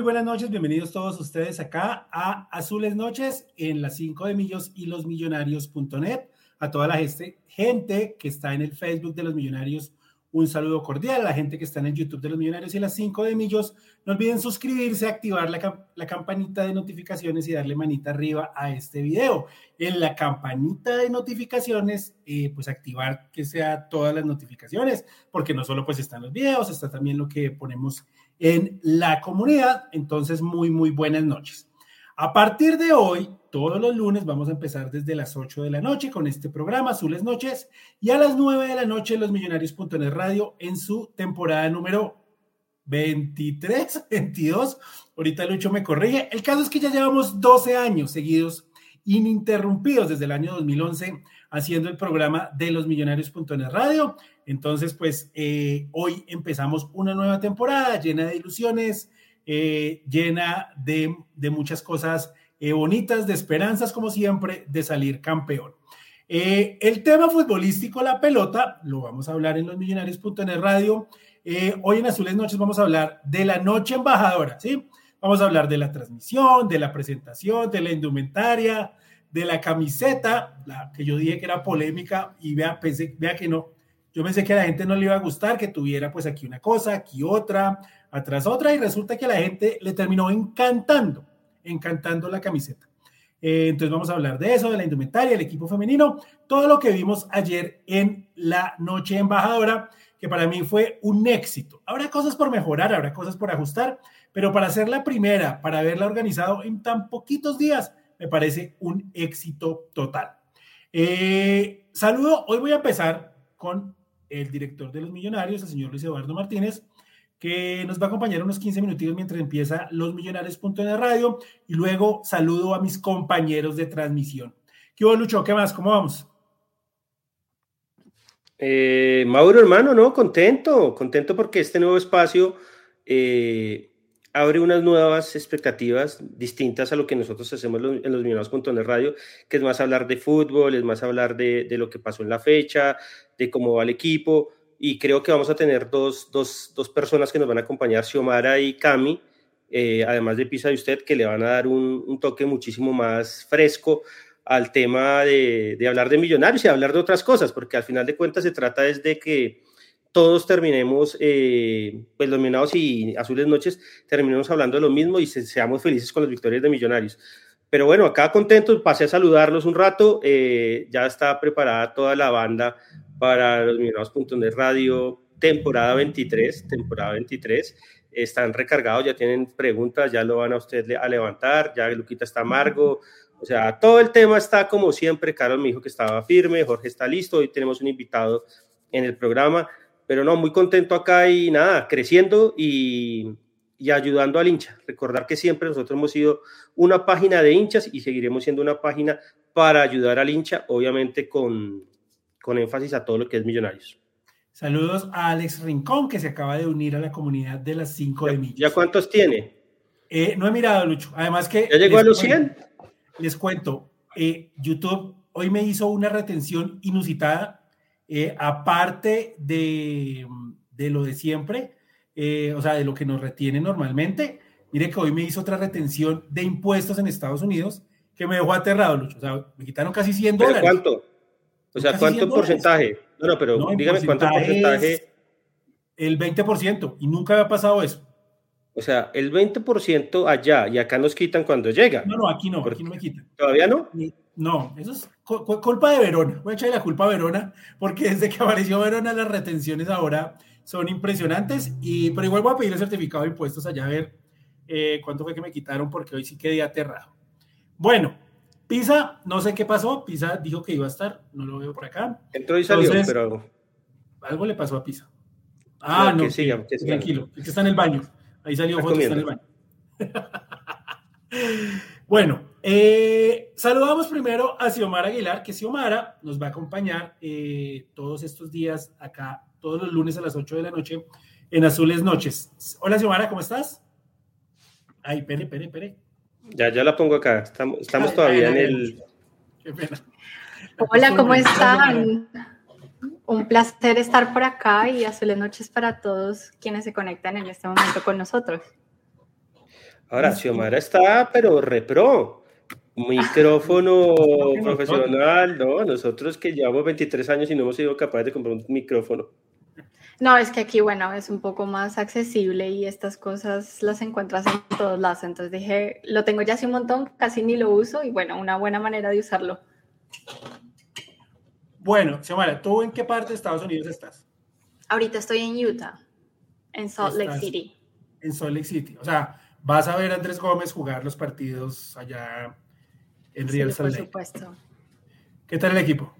Muy buenas noches. Bienvenidos todos ustedes acá a Azules Noches en las 5 de Millos y los Millonarios.net. A toda la gente, que está en el Facebook de los Millonarios, un saludo cordial. A la gente que está en el YouTube de los Millonarios y las 5 de Millos, no olviden suscribirse, activar la, la, campanita de notificaciones y darle manita arriba a este video. En la campanita de notificaciones, eh, pues activar que sea todas las notificaciones, porque no solo pues están los videos, está también lo que ponemos en la comunidad. Entonces, muy, muy buenas noches. A partir de hoy, todos los lunes vamos a empezar desde las 8 de la noche con este programa, Azules Noches, y a las 9 de la noche Los Millonarios.net Radio en su temporada número 23, 22. Ahorita Lucho me corrige. El caso es que ya llevamos 12 años seguidos ininterrumpidos desde el año 2011 haciendo el programa de los millonarios.net radio. Entonces, pues eh, hoy empezamos una nueva temporada llena de ilusiones, eh, llena de, muchas cosas eh, bonitas, de esperanzas, como siempre, de salir campeón. el tema futbolístico, la pelota, lo vamos a hablar en los millonarios.net radio. hoy en Azules Noches vamos a hablar de la noche embajadora, ¿sí? Vamos a hablar de la transmisión, de la presentación, de la indumentaria, de la camiseta, la que yo dije que era polémica y vea, pensé, vea que no. Yo pensé que a la gente no le iba a gustar que tuviera pues aquí una cosa, aquí otra, atrás otra y resulta que a la gente le terminó encantando, encantando la camiseta. Eh, entonces vamos a hablar de eso, de la indumentaria, el equipo femenino, todo lo que vimos ayer en la noche embajadora, que para mí fue un éxito. Habrá cosas por mejorar, habrá cosas por ajustar, pero para ser la primera, para haberla organizado en tan poquitos días, me parece un éxito total. Eh, saludo, hoy voy a empezar con el director de los Millonarios, el señor Luis Eduardo Martínez, que nos va a acompañar unos 15 minutitos mientras empieza Los Millonarios.de Radio y luego saludo a mis compañeros de transmisión. ¿Qué hubo, Lucho? ¿Qué más? ¿Cómo vamos? Eh, Mauro, hermano, no, contento, contento porque este nuevo espacio eh, abre unas nuevas expectativas distintas a lo que nosotros hacemos en los Millonarios.net Radio, que es más hablar de fútbol, es más hablar de, lo que pasó en la fecha, de cómo va el equipo, y creo que vamos a tener dos, personas que nos van a acompañar, Xiomara y Cami, eh, además de Pisa y usted, que le van a dar un, toque muchísimo más fresco al tema de, de hablar de millonarios y hablar de otras cosas, porque al final de cuentas se trata es de que todos terminemos, eh, pues los Minados y Azules Noches, terminemos hablando de lo mismo y seamos felices con las victorias de Millonarios. Pero bueno, acá contentos, pasé a saludarlos un rato, eh, ya está preparada toda la banda para los Minados.net Radio, temporada 23, temporada 23, están recargados, ya tienen preguntas, ya lo van a usted a levantar, ya Luquita está amargo, o sea, todo el tema está como siempre, Carlos me dijo que estaba firme, Jorge está listo, hoy tenemos un invitado en el programa pero no, muy contento acá y nada, creciendo y, ayudando al hincha. Recordar que siempre nosotros hemos sido una página de hinchas y seguiremos siendo una página para ayudar al hincha, obviamente con, con énfasis a todo lo que es Millonarios. Saludos a Alex Rincón, que se acaba de unir a la comunidad de las 5 de Millos. ¿Ya cuántos tiene? Eh, no he mirado, Lucho. Además que... ¿Ya llegó a los 100? les cuento, eh, YouTube hoy me hizo una retención inusitada eh, aparte de, lo de siempre, eh, o sea, de lo que nos retiene normalmente, mire que hoy me hizo otra retención de impuestos en Estados Unidos que me dejó aterrado, Lucho. O sea, me quitaron casi 100 dólares. ¿Cuánto? O sea, ¿cuánto porcentaje? No, no, pero dígame cuánto porcentaje. El 20%, y nunca había pasado eso. O sea, el 20% allá y acá nos quitan cuando llega. No, no, aquí no, aquí no me quitan. ¿Todavía no? No, eso es culpa de Verona. Voy a echarle la culpa a Verona, porque desde que apareció Verona las retenciones ahora son impresionantes. Y, pero igual voy a pedir el certificado de impuestos allá a ver eh, cuánto fue que me quitaron, porque hoy sí quedé aterrado. Bueno, Pisa, no sé qué pasó. Pisa dijo que iba a estar, no lo veo por acá. Entró y salió, pero. Algo le pasó a Pisa. Ah, no, sí, tranquilo, es que está en el baño. Ahí salió foto, está en el baño. bueno, eh, saludamos primero a Xiomara Aguilar, que Xiomara nos va a acompañar eh, todos estos días acá, todos los lunes a las 8 de la noche en Azules Noches. Hola Xiomara, ¿cómo estás? Ay, pere, pere, pere. Ya, ya la pongo acá. Estamos, todavía en el. Qué pena. Hola, ¿cómo están? Un placer estar por acá y Azules Noches para todos quienes se conectan en este momento con nosotros. Ahora, Xiomara está, pero repro. Micrófono profesional, ¿no? Nosotros que llevamos 23 años y no hemos sido capaces de comprar un micrófono. No, es que aquí, bueno, es un poco más accesible y estas cosas las encuentras en todos lados. Entonces dije, lo tengo ya hace un montón, casi ni lo uso y bueno, una buena manera de usarlo. Bueno, Xiomara, ¿tú en qué parte de Estados Unidos estás? Ahorita estoy en Utah, en Salt Lake City. En Salt Lake City. O sea, vas a ver a Andrés Gómez jugar los partidos allá en Real Salt Lake. Por supuesto. ¿Qué tal el equipo?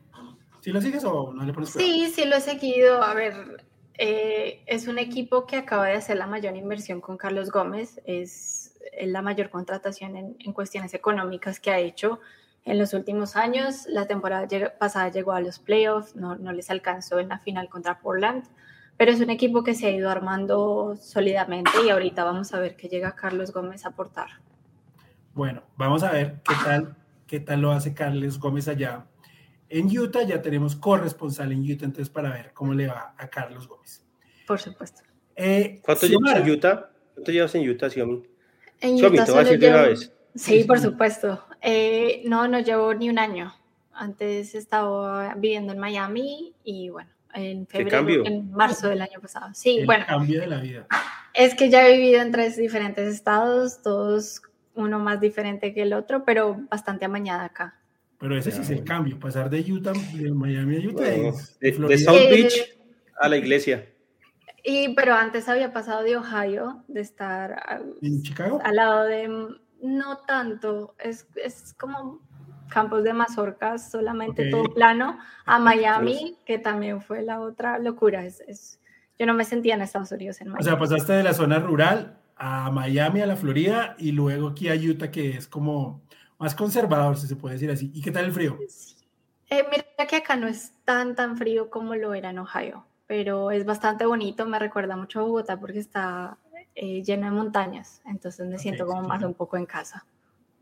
¿Sí lo sigues o no le pones Sí, sí lo he seguido. A ver, eh, es un equipo que acaba de hacer la mayor inversión con Carlos Gómez. Es, la mayor contratación en, en cuestiones económicas que ha hecho en los últimos años. La temporada pasada llegó a los playoffs, no, no, les alcanzó en la final contra Portland, pero es un equipo que se ha ido armando sólidamente y ahorita vamos a ver qué llega Carlos Gómez a aportar. Bueno, vamos a ver qué tal, qué tal lo hace Carlos Gómez allá. En Utah ya tenemos corresponsal en Utah, entonces para ver cómo le va a Carlos Gómez. Por supuesto. Eh, ¿Cuánto llevas en Utah? ¿Cuánto llevas en Utah, Xiaomi? En Utah te voy a decir de una vez. Sí, por supuesto. Eh, no, no llevo ni un año. Antes estaba viviendo en Miami y bueno, en febrero, en marzo del año pasado. Sí, El bueno. cambio de la vida. Es que ya he vivido en tres diferentes estados, todos uno más diferente que el otro, pero bastante amañada acá. Pero ese sí es el cambio, pasar de Utah, de Miami a Utah. de, de, South Beach a la iglesia. Y, pero antes había pasado de Ohio, de estar ¿En Chicago? al lado de no tanto, es, es como campos de mazorcas, solamente todo plano, a Miami, que también fue la otra locura. Es, es, yo no me sentía en Estados Unidos en Miami. O sea, pasaste de la zona rural a Miami, a la Florida, y luego aquí a Utah, que es como más conservador, si se puede decir así. ¿Y qué tal el frío? Eh, mira que acá no es tan, tan frío como lo era en Ohio, pero es bastante bonito, me recuerda mucho a Bogotá porque está eh, llena de montañas, entonces me siento como más un poco en casa.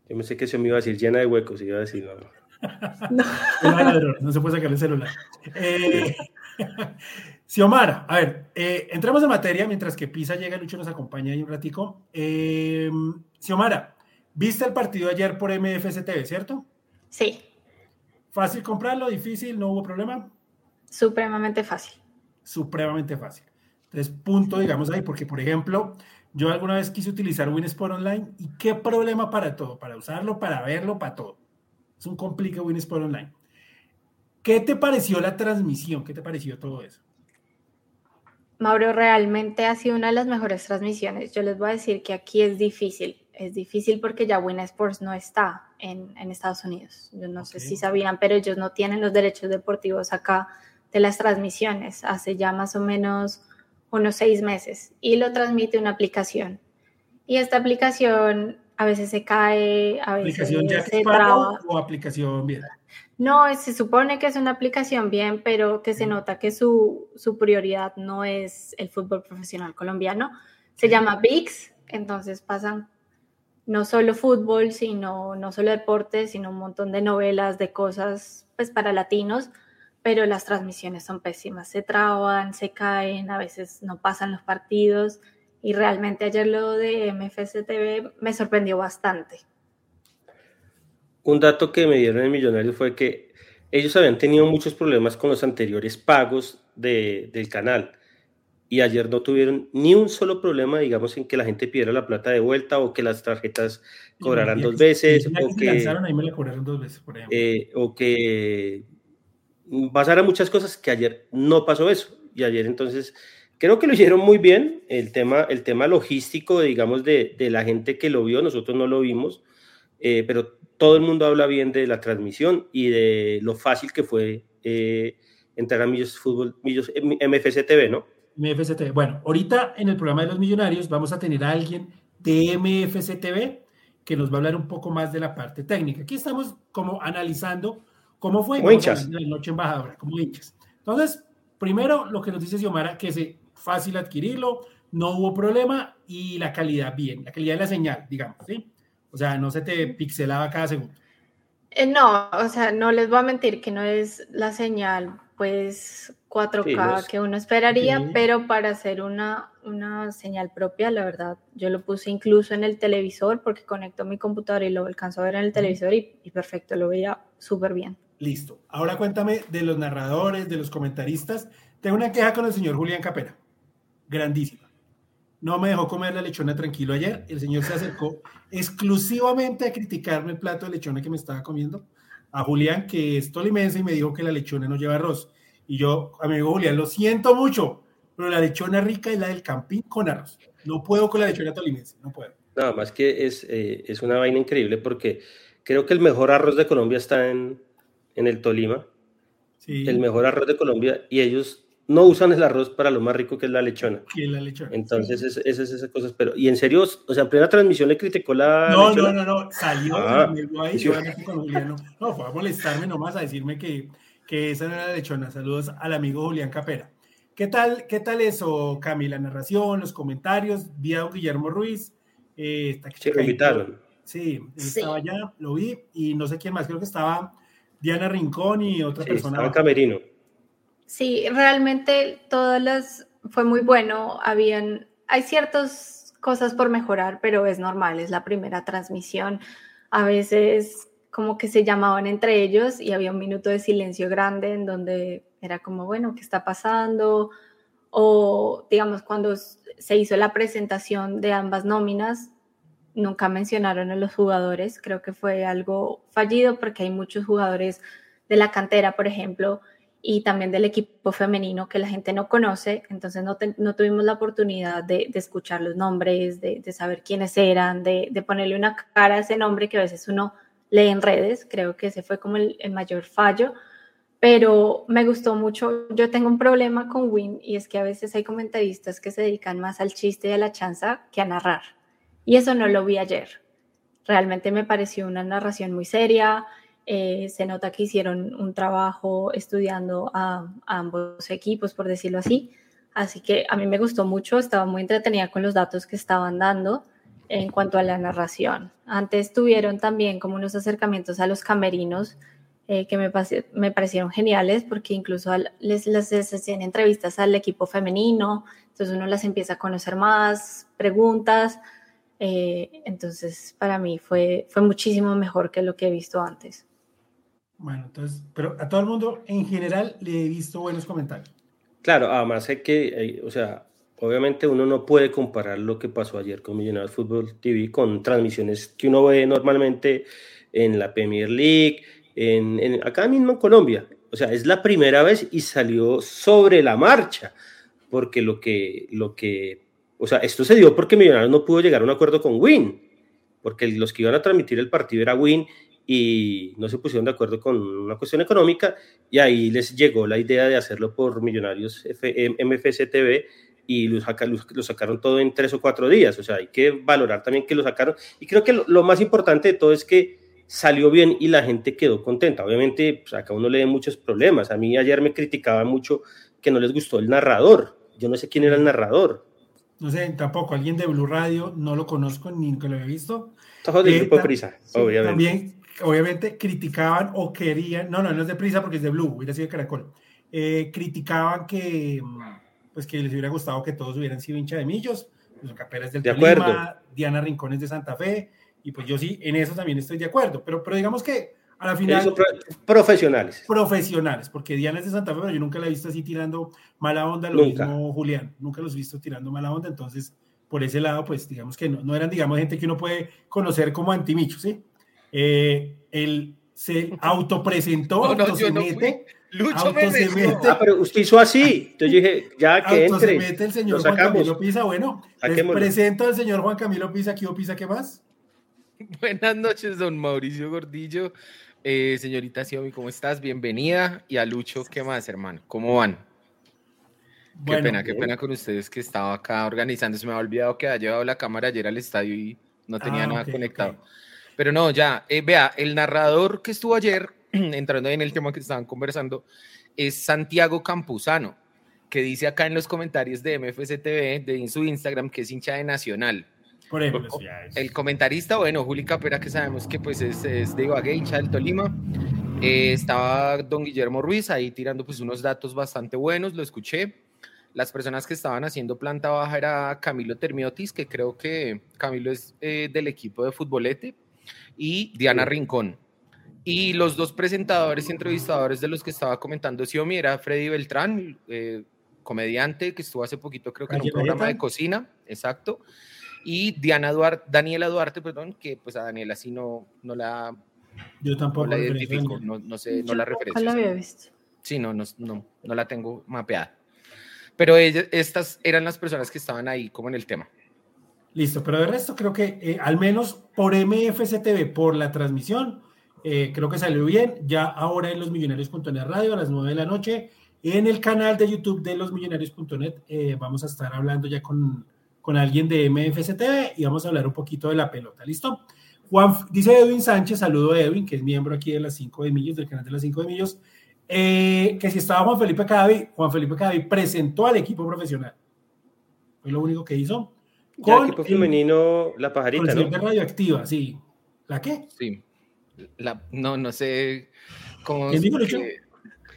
Yo me sé que eso me iba a decir llena de huecos, iba a decir no. no. no se puede sacar el celular. Eh, Xiomara, a ver, eh, entramos en materia mientras que Pisa llega, Lucho nos acompaña ahí un ratico. Eh, Xiomara, ¿viste el partido ayer por MFC TV, cierto? Sí. ¿Fácil comprarlo? ¿Difícil? ¿No hubo problema? Supremamente fácil. Supremamente fácil. Entonces, punto, digamos ahí, porque por ejemplo, yo alguna vez quise utilizar Winsport Online y qué problema para todo, para usarlo, para verlo, para todo. Es un complique Winsport Online. ¿Qué te pareció la transmisión? ¿Qué te pareció todo eso? Mauro, realmente ha sido una de las mejores transmisiones. Yo les voy a decir que aquí es difícil. Es difícil porque ya Win Sports no está en, en Estados Unidos. Yo no okay. sé si sabían, pero ellos no tienen los derechos deportivos acá de las transmisiones. Hace ya más o menos unos seis meses y lo transmite una aplicación. Y esta aplicación a veces se cae, a veces ¿Aplicación ya se traba. o aplicación bien? No, se supone que es una aplicación bien, pero que se nota que su, su prioridad no es el fútbol profesional colombiano. Se llama VIX, entonces pasan no solo fútbol, sino no solo deportes, sino un montón de novelas, de cosas pues para latinos, pero las transmisiones son pésimas, se traban, se caen, a veces no pasan los partidos y realmente ayer lo de MFC TV me sorprendió bastante. Un dato que me dieron en Millonarios fue que ellos habían tenido muchos problemas con los anteriores pagos de, del canal y ayer no tuvieron ni un solo problema, digamos, en que la gente pidiera la plata de vuelta o que las tarjetas cobraran dos veces o que, ahí me la cobraron dos veces, por ejemplo. Eh, o que pasara muchas cosas que ayer no pasó eso y ayer entonces creo que lo hicieron muy bien el tema el tema logístico digamos de, de la gente que lo vio nosotros no lo vimos eh, pero todo el mundo habla bien de la transmisión y de lo fácil que fue eh, entrar a Millos Fútbol Millos MFC TV no MFC TV bueno ahorita en el programa de los millonarios vamos a tener a alguien de MFC TV que nos va a hablar un poco más de la parte técnica aquí estamos como analizando ¿Cómo fue? Como hinchas. La noche embajadora, como hinchas. Entonces, primero lo que nos dice Xiomara, que es fácil adquirirlo, no hubo problema y la calidad bien, la calidad de la señal, digamos, ¿sí? O sea, no se te pixelaba cada segundo. Eh, no, o sea, no les voy a mentir que no es la señal, pues, 4K que uno esperaría, pero para hacer una, una señal propia, la verdad, yo lo puse incluso en el televisor porque conecto mi computadora y lo alcanzo a ver en el televisor y, y perfecto, lo veía súper bien. Listo. Ahora cuéntame de los narradores, de los comentaristas. Tengo una queja con el señor Julián Capera. Grandísima. No me dejó comer la lechona tranquilo ayer. El señor se acercó exclusivamente a criticarme el plato de lechona que me estaba comiendo. A Julián, que es tolimense, y me dijo que la lechona no lleva arroz. Y yo, amigo Julián, lo siento mucho, pero la lechona rica es la del campín con arroz. No puedo con la lechona tolimense, no puedo. Nada más que es, eh, es una vaina increíble porque creo que el mejor arroz de Colombia está en, en el Tolima. Sí. El mejor arroz de Colombia y ellos no usan el arroz para lo más rico que es la lechona. Que la lechona. Entonces, sí. esas esas cosas. Pero, y en serio, o sea, en plena transmisión le criticó la. No, lechona? no, no, no. Salió ah, ahí, yo con Juliano. No, fue a molestarme nomás, a decirme que, que esa no era la lechona. Saludos al amigo Julián Capera. ¿Qué tal, qué tal eso, Cami? La narración, los comentarios, vi a Guillermo Ruiz. Eh, está sí, lo invitaron. Sí, estaba allá, lo vi, y no sé quién más, creo que estaba Diana Rincón y otra sí, persona. Estaba Camerino. Sí, realmente todas las fue muy bueno. Habían, hay ciertas cosas por mejorar, pero es normal, es la primera transmisión. A veces como que se llamaban entre ellos y había un minuto de silencio grande en donde era como, bueno, ¿qué está pasando? O digamos, cuando se hizo la presentación de ambas nóminas, nunca mencionaron a los jugadores. Creo que fue algo fallido porque hay muchos jugadores de la cantera, por ejemplo, y también del equipo femenino que la gente no conoce, entonces no, te, no tuvimos la oportunidad de, escuchar los nombres, de, saber quiénes eran, de, de, ponerle una cara a ese nombre que a veces uno lee en redes, creo que ese fue como el, el, mayor fallo, pero me gustó mucho, yo tengo un problema con Win y es que a veces hay comentaristas que se dedican más al chiste y a la chanza que a narrar, y eso no lo vi ayer, realmente me pareció una narración muy seria, eh, se nota que hicieron un trabajo estudiando a, ambos equipos, por decirlo así. Así que a mí me gustó mucho, estaba muy entretenida con los datos que estaban dando en cuanto a la narración. Antes tuvieron también como unos acercamientos a los camerinos eh, que me, parecieron geniales porque incluso al, les, hacían entrevistas al equipo femenino, entonces uno las empieza a conocer más, preguntas. Eh, entonces para mí fue muchísimo mejor que lo que he visto antes. Bueno, entonces, pero a todo el mundo en general le he visto buenos comentarios. Claro, además es que, o sea, obviamente uno no puede comparar lo que pasó ayer con Millonarios Fútbol TV con transmisiones que uno ve normalmente en la Premier League, en, en, acá mismo en Colombia. O sea, es la primera vez y salió sobre la marcha, porque lo que, lo que, o sea, esto se dio porque Millonarios no pudo llegar a un acuerdo con Win, porque los que iban a transmitir el partido era Win y no se pusieron de acuerdo con una cuestión económica y ahí les llegó la idea de hacerlo por Millonarios MFC TV y lo, saca, lo, lo, sacaron todo en tres o cuatro días. O sea, hay que valorar también que lo sacaron. Y creo que lo, lo más importante de todo es que salió bien y la gente quedó contenta. Obviamente, pues acá uno le ve muchos problemas. A mí ayer me criticaba mucho que no les gustó el narrador. Yo no sé quién era el narrador. No sé, tampoco. Alguien de Blue Radio, no lo conozco ni nunca lo he visto. Todo del eh, grupo Prisa, sí, obviamente. También obviamente criticaban o querían, no, no, no es de prisa porque es de Blue, hubiera sido de Caracol, eh, criticaban que, pues que les hubiera gustado que todos hubieran sido hincha de Millos, los Caperas del de Tolima, acuerdo. Diana Rincones de Santa Fe, y pues yo sí, en eso también estoy de acuerdo, pero, pero digamos que a la final... Eso, profesionales. Profesionales, porque Diana es de Santa Fe, pero yo nunca la he visto así tirando mala onda, lo nunca. mismo Julián, nunca los he visto tirando mala onda, entonces por ese lado, pues digamos que no, no eran, digamos, gente que uno puede conocer como antimicho, ¿sí? Eh, él se autopresentó, no, no, auto se mete. Lucho auto se mete. Ah, pero usted hizo así. Entonces dije, ya que auto entre. se mete el señor Juan Camilo Pisa. Bueno, les presento al señor Juan Camilo Pisa. ¿Qué Pisa? ¿Qué más? Buenas noches, don Mauricio Gordillo. Eh, señorita Xiaomi, ¿cómo estás? Bienvenida. Y a Lucho, ¿qué más, hermano? ¿Cómo van? Bueno, qué pena, qué pena con ustedes que estaba acá organizando. Se me ha olvidado que había llevado la cámara ayer al estadio y no tenía ah, nada okay, conectado. Okay. Pero no, ya, eh, vea, el narrador que estuvo ayer, entrando en el tema que estaban conversando, es Santiago Campuzano, que dice acá en los comentarios de MFC TV, de su Instagram, que es hincha de Nacional. Por ejemplo, el comentarista, bueno, Juli Capera, que sabemos que pues es, es de Ibagué, hincha del Tolima. Eh, estaba don Guillermo Ruiz ahí tirando pues unos datos bastante buenos, lo escuché. Las personas que estaban haciendo planta baja era Camilo Termiotis, que creo que Camilo es eh, del equipo de futbolete, y Diana Rincón. Y los dos presentadores y entrevistadores de los que estaba comentando Xiaomi era Freddy Beltrán, eh, comediante que estuvo hace poquito, creo que en un programa de cocina, exacto. Y Diana Duarte, Daniela Duarte, perdón, que pues a Daniela sí no, no la. Yo tampoco la identifico, no, no, sé, no la referencia. la había visto. Sí, no, no, no, no la tengo mapeada. Pero estas eran las personas que estaban ahí como en el tema. Listo, pero de resto creo que eh, al menos por MFCTV, por la transmisión, eh, creo que salió bien. Ya ahora en los millonarios.net radio a las 9 de la noche, en el canal de YouTube de los millonarios.net, eh, vamos a estar hablando ya con, con alguien de MFCTV y vamos a hablar un poquito de la pelota. ¿Listo? Juan, dice Edwin Sánchez, saludo a Edwin, que es miembro aquí de las 5 de Millos, del canal de las 5 de Millos. Eh, que si estaba Juan Felipe Cadavi, Juan Felipe Cadavi presentó al equipo profesional. Fue lo único que hizo. Con el equipo femenino, la pajarita, ¿no? radioactiva, sí. ¿La qué? Sí. La, no, no sé cómo. ¿Quién dijo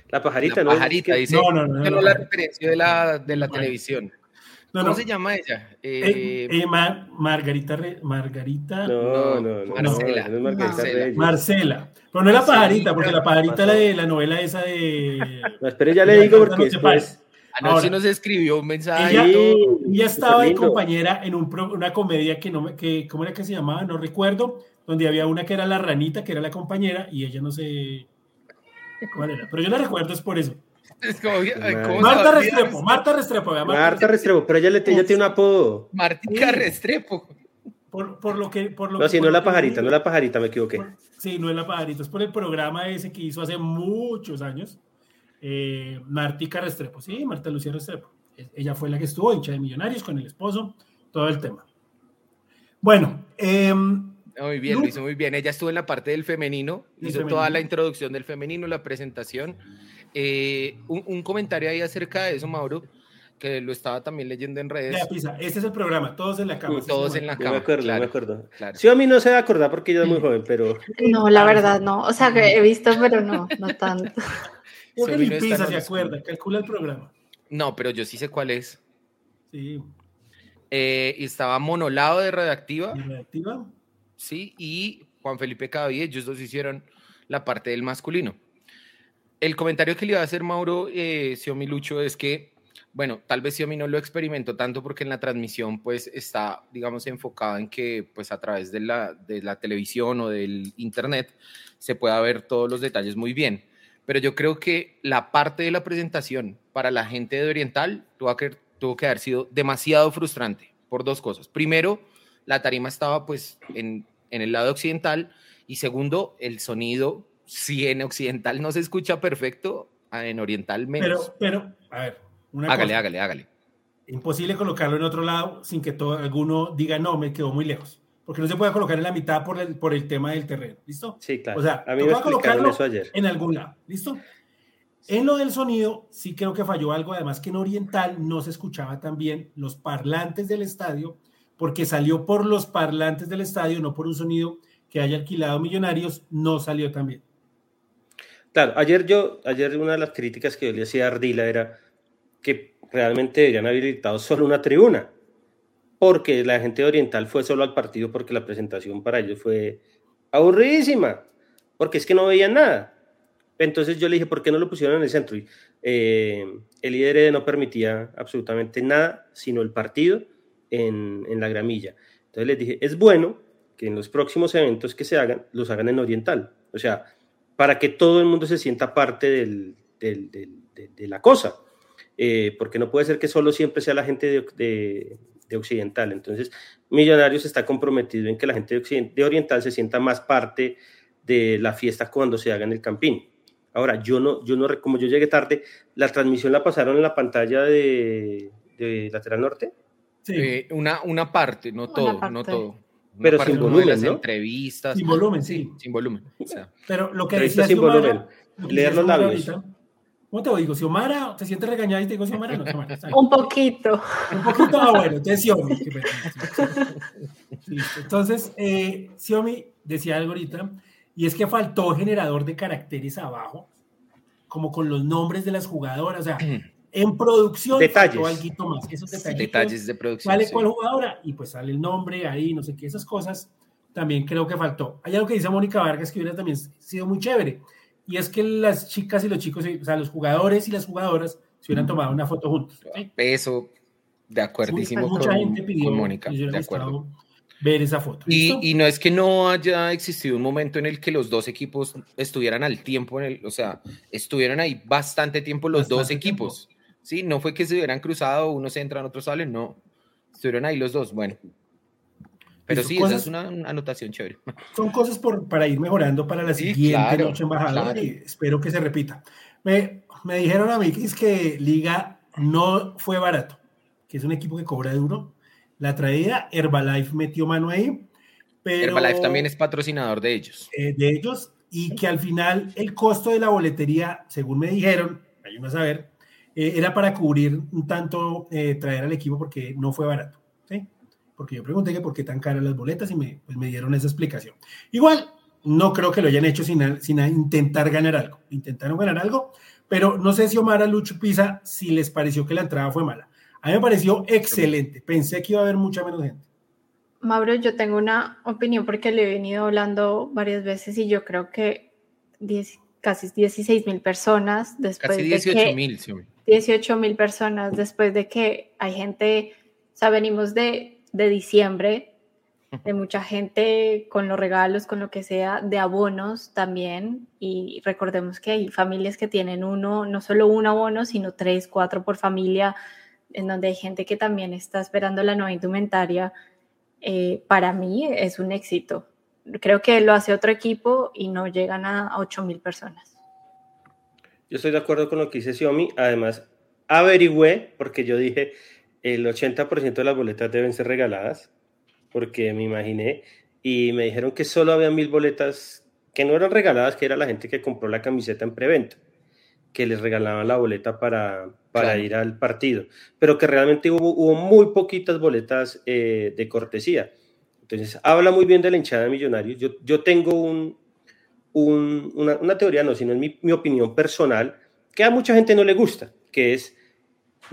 La pajarita, ¿no? La pajarita, dice. No, no, no. no, la referencia de la, de la televisión. ¿Cómo se llama ella? Eh, eh, Margarita. Margarita. No, no, no. Marcela. No, Marcela. Marcela. Pero no es la pajarita, porque la pajarita la de la novela esa de. No, espere, ya le digo porque después. Anoche nos escribió un mensaje. Ella, ella estaba de compañera en un una comedia que no me, que, ¿cómo era que se llamaba? No recuerdo, donde había una que era la ranita, que era la compañera, y ella no sé cuál era. Pero yo la recuerdo, es por eso. Marta Restrepo, Marta Restrepo. Marta, Restrepo, pero ella, le, ella tiene un apodo. Martica Restrepo. Por, por, lo que. Por lo no, si no es la pajarita, no es la pajarita, me equivoqué. sí, no es la pajarita, es por el programa ese que hizo hace muchos años. Eh, Martica Restrepo, sí, Marta Lucía Restrepo. Ella fue la que estuvo hincha de Millonarios con el esposo, todo el tema. Bueno, eh, muy bien, lo hizo muy bien. Ella estuvo en la parte del femenino, hizo toda la introducción del femenino, la presentación. Eh, un, comentario ahí acerca de eso, Mauro, que lo estaba también leyendo en redes. este es el programa, todos en la cama. todos en la cama. me acuerdo, me acuerdo. Sí, a mí no se va a acordar porque yo soy muy joven, pero. No, la verdad no. O sea, que he visto, pero no, no tanto. Pisa se acuerda, calcula el programa. No, pero yo sí sé cuál es. Sí. Eh, estaba Monolado de Redactiva. ¿De Redactiva? Sí, y Juan Felipe Cadavid, ellos dos hicieron la parte del masculino. El comentario que le iba a hacer Mauro eh, Lucho es que, bueno, tal vez Xiomi no lo experimentó tanto porque en la transmisión pues está, digamos, enfocada en que pues a través de la, de la televisión o del internet se pueda ver todos los detalles muy bien. Pero yo creo que la parte de la presentación para la gente de Oriental tuvo que, tuvo que haber sido demasiado frustrante por dos cosas. Primero, la tarima estaba pues en en el lado occidental y segundo, el sonido, si en occidental no se escucha perfecto, en oriental menos. Pero, pero, a ver, una hágale, hágale, hágale. Imposible colocarlo en otro lado sin que todo, alguno diga, no, me quedó muy lejos. Porque no se puede colocar en la mitad por el, por el tema del terreno. ¿Listo? Sí, claro. O sea, a mí me colocarlo eso ayer. en algún lado. ¿Listo? En lo del sonido, sí creo que falló algo, además que en Oriental no se escuchaba tan bien los parlantes del estadio porque salió por los parlantes del estadio, no por un sonido que haya alquilado Millonarios, no salió tan bien. Claro, ayer yo, ayer una de las críticas que yo le hacía a Ardila era que realmente deberían habilitado solo una tribuna, porque la gente oriental fue solo al partido porque la presentación para ellos fue aburridísima, porque es que no veían nada. Entonces yo le dije, ¿por qué no lo pusieron en el centro? Y, eh, el líder no permitía absolutamente nada, sino el partido en, la gramilla. Entonces les dije, es bueno que en los próximos eventos que se hagan, los hagan en oriental. O sea, para que todo el mundo se sienta parte de, la cosa. Eh, porque no puede ser que solo siempre sea la gente de, occidental. Entonces, Millonarios está comprometido en que la gente de, oriental se sienta más parte de la fiesta cuando se haga en el Campín. Ahora, yo no, yo no, como yo llegué tarde, la transmisión la pasaron en la pantalla de, de Lateral Norte. Eh, una, una parte, no todo, no todo. pero sin volumen, las entrevistas. Sin volumen, sí. Sin volumen. pero lo que decía sin volumen. Leer los labios. ¿Cómo te digo? Si Omara te sientes regañada y te digo, si Omara no, Un poquito. Un poquito, ah, bueno, entonces Xiaomi. Entonces, eh, Xiaomi decía algo ahorita, y es que faltó generador de caracteres abajo, como con los nombres de las jugadoras, o sea, en producción detalles. algo más, esos detalles. Detalles de producción. Sale cuál jugadora y pues sale el nombre ahí, no sé qué, esas cosas también creo que faltó. Hay algo que dice Mónica Vargas que hubiera también sido muy chévere, y es que las chicas y los chicos, o sea, los jugadores y las jugadoras se hubieran tomado una foto juntos. Eso, de acuerdísimo mucha gente pidió, con Mónica, de acuerdo. Ver esa foto. Y, y, no es que no haya existido un momento en el que los dos equipos estuvieran al tiempo, en el, o sea, estuvieron ahí bastante tiempo los dos equipos. Sí, no fue que se hubieran cruzado, unos entran, otros salen, no. Estuvieron ahí los dos. Bueno, pero sí, esa es una, anotación chévere. Son cosas por, para ir mejorando para la siguiente noche embajador y espero que se repita. Me, me dijeron a mí que es que Liga no fue barato, que es un equipo que cobra duro. La traída, Herbalife metió mano ahí. Pero, Herbalife también es patrocinador de ellos. Eh, de ellos, y que al final el costo de la boletería, según me dijeron, ayúdame a saber, eh, era para cubrir un tanto eh, traer al equipo porque no fue barato porque yo pregunté que por qué tan caras las boletas y me, pues me dieron esa explicación. Igual, no creo que lo hayan hecho sin, sin intentar ganar algo. Intentaron ganar algo, pero no sé si Omar Lucho Pisa, si les pareció que la entrada fue mala. A mí me pareció excelente. Pensé que iba a haber mucha menos gente. Mauro, yo tengo una opinión porque le he venido hablando varias veces y yo creo que casi 16 mil personas después casi 18 mil. 18 mil personas después de que hay gente, o sea, venimos de de diciembre, de mucha gente con los regalos, con lo que sea, de abonos también. Y recordemos que hay familias que tienen uno, no solo un abono, sino tres, cuatro por familia, en donde hay gente que también está esperando la nueva indumentaria. Eh, para mí es un éxito. Creo que lo hace otro equipo y no llegan a 8 mil personas. Yo estoy de acuerdo con lo que dice Xiaomi. Además, averigüé, porque yo dije, el 80% de las boletas deben ser regaladas, porque me imaginé, y me dijeron que solo había mil boletas que no eran regaladas, que era la gente que compró la camiseta en preventa, que les regalaban la boleta para, para ir al partido, pero que realmente hubo, hubo muy poquitas boletas eh, de cortesía. Entonces, habla muy bien de la hinchada de millonarios. Yo, yo tengo un, un, una, una, teoría, no, sino es mi, mi opinión personal, que a mucha gente no le gusta, que es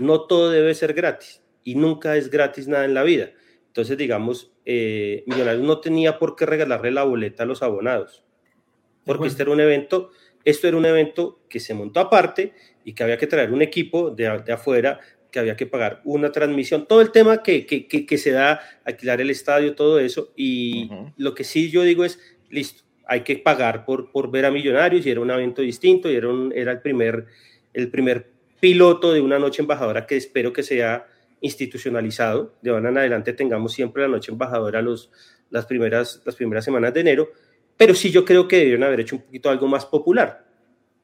no todo debe ser gratis y nunca es gratis nada en la vida. Entonces, digamos, eh, Millonarios no tenía por qué regalarle la boleta a los abonados, porque este era un evento, esto era un evento que se montó aparte y que había que traer un equipo de, afuera, que había que pagar una transmisión, todo el tema que, que, que, se da, alquilar el estadio, todo eso. Y lo que sí yo digo es, listo, hay que pagar por, por ver a Millonarios y era un evento distinto y era, un, era el, primer, el primer piloto de una noche embajadora que espero que sea institucionalizado. De ahora en adelante tengamos siempre la noche embajadora los, las, primeras, las primeras semanas de enero, pero sí yo creo que debieron haber hecho un poquito algo más popular.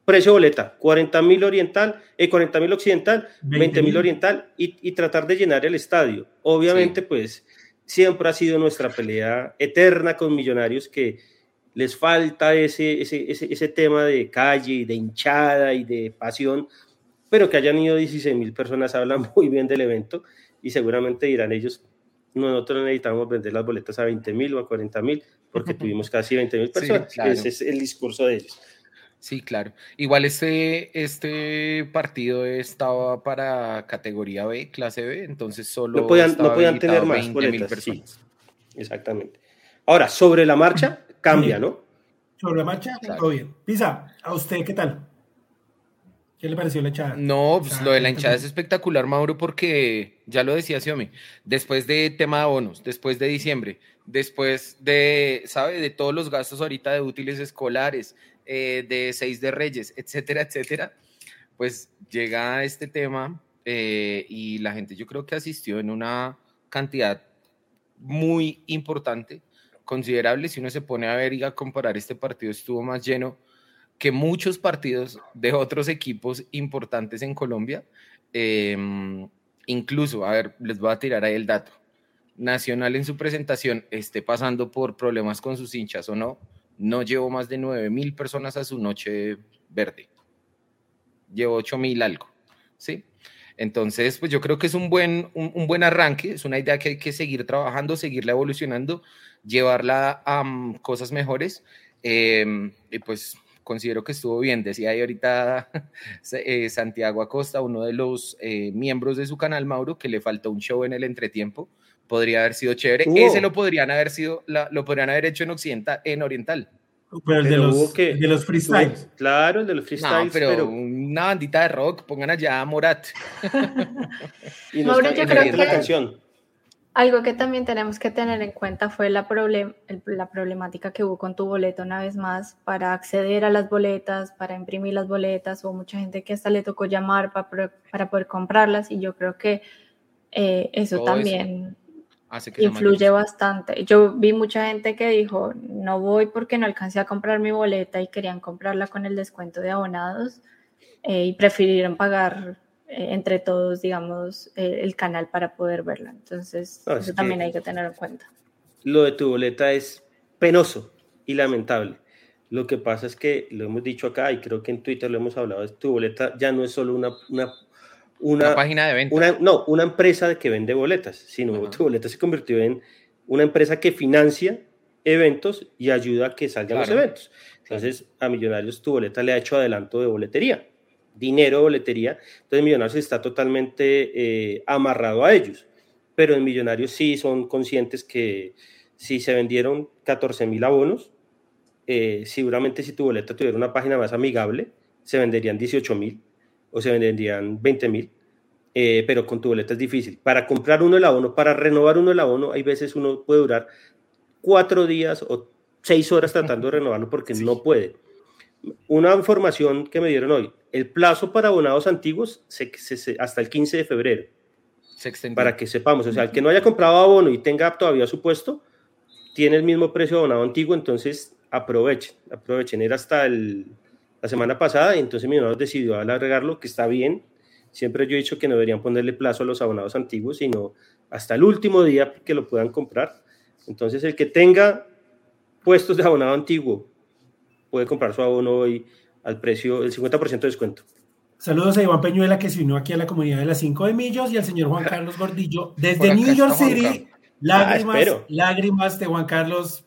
Precio boleta, 40 mil oriental, eh, 40 mil occidental, 20 mil oriental y, y, tratar de llenar el estadio. Obviamente, pues siempre ha sido nuestra pelea eterna con millonarios que les falta ese, ese, ese, ese tema de calle, de hinchada y de pasión pero que hayan ido 16 mil personas habla muy bien del evento y seguramente dirán ellos, nosotros necesitamos vender las boletas a 20 mil o a 40 mil porque tuvimos casi 20 mil personas. Ese es el discurso de ellos. Sí, claro. Igual este, este partido estaba para categoría B, clase B, entonces solo no podían, no podían tener más boletas. Personas. exactamente. Ahora, sobre la marcha, cambia, ¿no? Sobre la marcha, todo bien. Pisa, ¿a usted qué tal? ¿Qué le pareció la hinchada? No, pues lo de la hinchada es espectacular, Mauro, porque ya lo decía Xiaomi, después de tema de bonos, después de diciembre, después de, ¿sabe? De todos los gastos ahorita de útiles escolares, eh, de seis de reyes, etcétera, etcétera, pues llega este tema eh, y la gente yo creo que asistió en una cantidad muy importante, considerable, si uno se pone a ver y a comparar este partido, estuvo más lleno que muchos partidos de otros equipos importantes en Colombia, em, incluso, a ver, les voy a tirar ahí el dato. Nacional en su presentación esté pasando por problemas con sus hinchas o no, no llevó más de 9 mil personas a su noche verde. Llevo 8 mil algo, ¿sí? Entonces, pues yo creo que es un buen, un, buen arranque, es una idea que hay que seguir trabajando, seguirla evolucionando, llevarla a mm, cosas mejores Em, y pues considero que estuvo bien. Decía ahí ahorita eh, Santiago Acosta, uno de los eh, miembros de su canal, Mauro, que le faltó un show en el entretiempo. Podría haber sido chévere. Ese lo podrían haber sido, lo podrían haber hecho en occidental, en oriental. Pero el de, los, que, de los freestyles. claro, el de los freestyles. pero, una bandita de rock, pongan allá a Morat. y Mauro, yo creo que canción. Algo que también tenemos que tener en cuenta fue la, la problemática que hubo con tu boleta una vez más para acceder a las boletas, para imprimir las boletas. Hubo mucha gente que hasta le tocó llamar para, para poder comprarlas y yo creo que eh, eso también influye bastante. Yo vi mucha gente que dijo, no voy porque no alcancé a comprar mi boleta y querían comprarla con el descuento de abonados eh, y prefirieron pagar eh, entre todos, digamos, eh, el canal para poder verla. Entonces, eso también hay que tener en cuenta. Lo de tu boleta es penoso y lamentable. Lo que pasa es que, lo hemos dicho acá y creo que en Twitter lo hemos hablado, tu boleta ya no es solo una, una una, página de venta. Una, no, una empresa que vende boletas, sino tu boleta se convirtió en una empresa que financia eventos y ayuda a que salgan los eventos. Entonces, a Millonarios tu boleta le ha hecho adelanto de boletería, dinero boletería. Entonces, Millonarios está totalmente eh, amarrado a ellos. Pero en Millonarios sí son conscientes que si se vendieron 14 mil abonos, eh, seguramente si tu boleta tuviera una página más amigable, se venderían 18 mil o se venderían 20 mil, eh, pero con tu boleta es difícil. Para comprar uno el abono, para renovar uno el abono, hay veces uno puede durar cuatro días o seis horas tratando de renovarlo porque no puede. Una información que me dieron hoy, el plazo para abonados antiguos se, hasta el 15 de febrero. Se para que sepamos, o sea, el que no haya comprado abono y tenga todavía su puesto, tiene el mismo precio de abonado antiguo, entonces aprovechen, aprovechen, era hasta el la semana pasada y entonces Millonarios decidió alargarlo, que está bien. Siempre yo he dicho que no deberían ponerle plazo a los abonados antiguos, sino hasta el último día que lo puedan comprar. Entonces el que tenga puestos de abonado antiguo puede comprar su abono hoy al precio del 50% de descuento. Saludos a Iván Peñuela que se unió aquí a la comunidad de las 5 de Millos y al señor Juan Carlos Gordillo desde New York City. Lágrimas, ah, lágrimas de Juan Carlos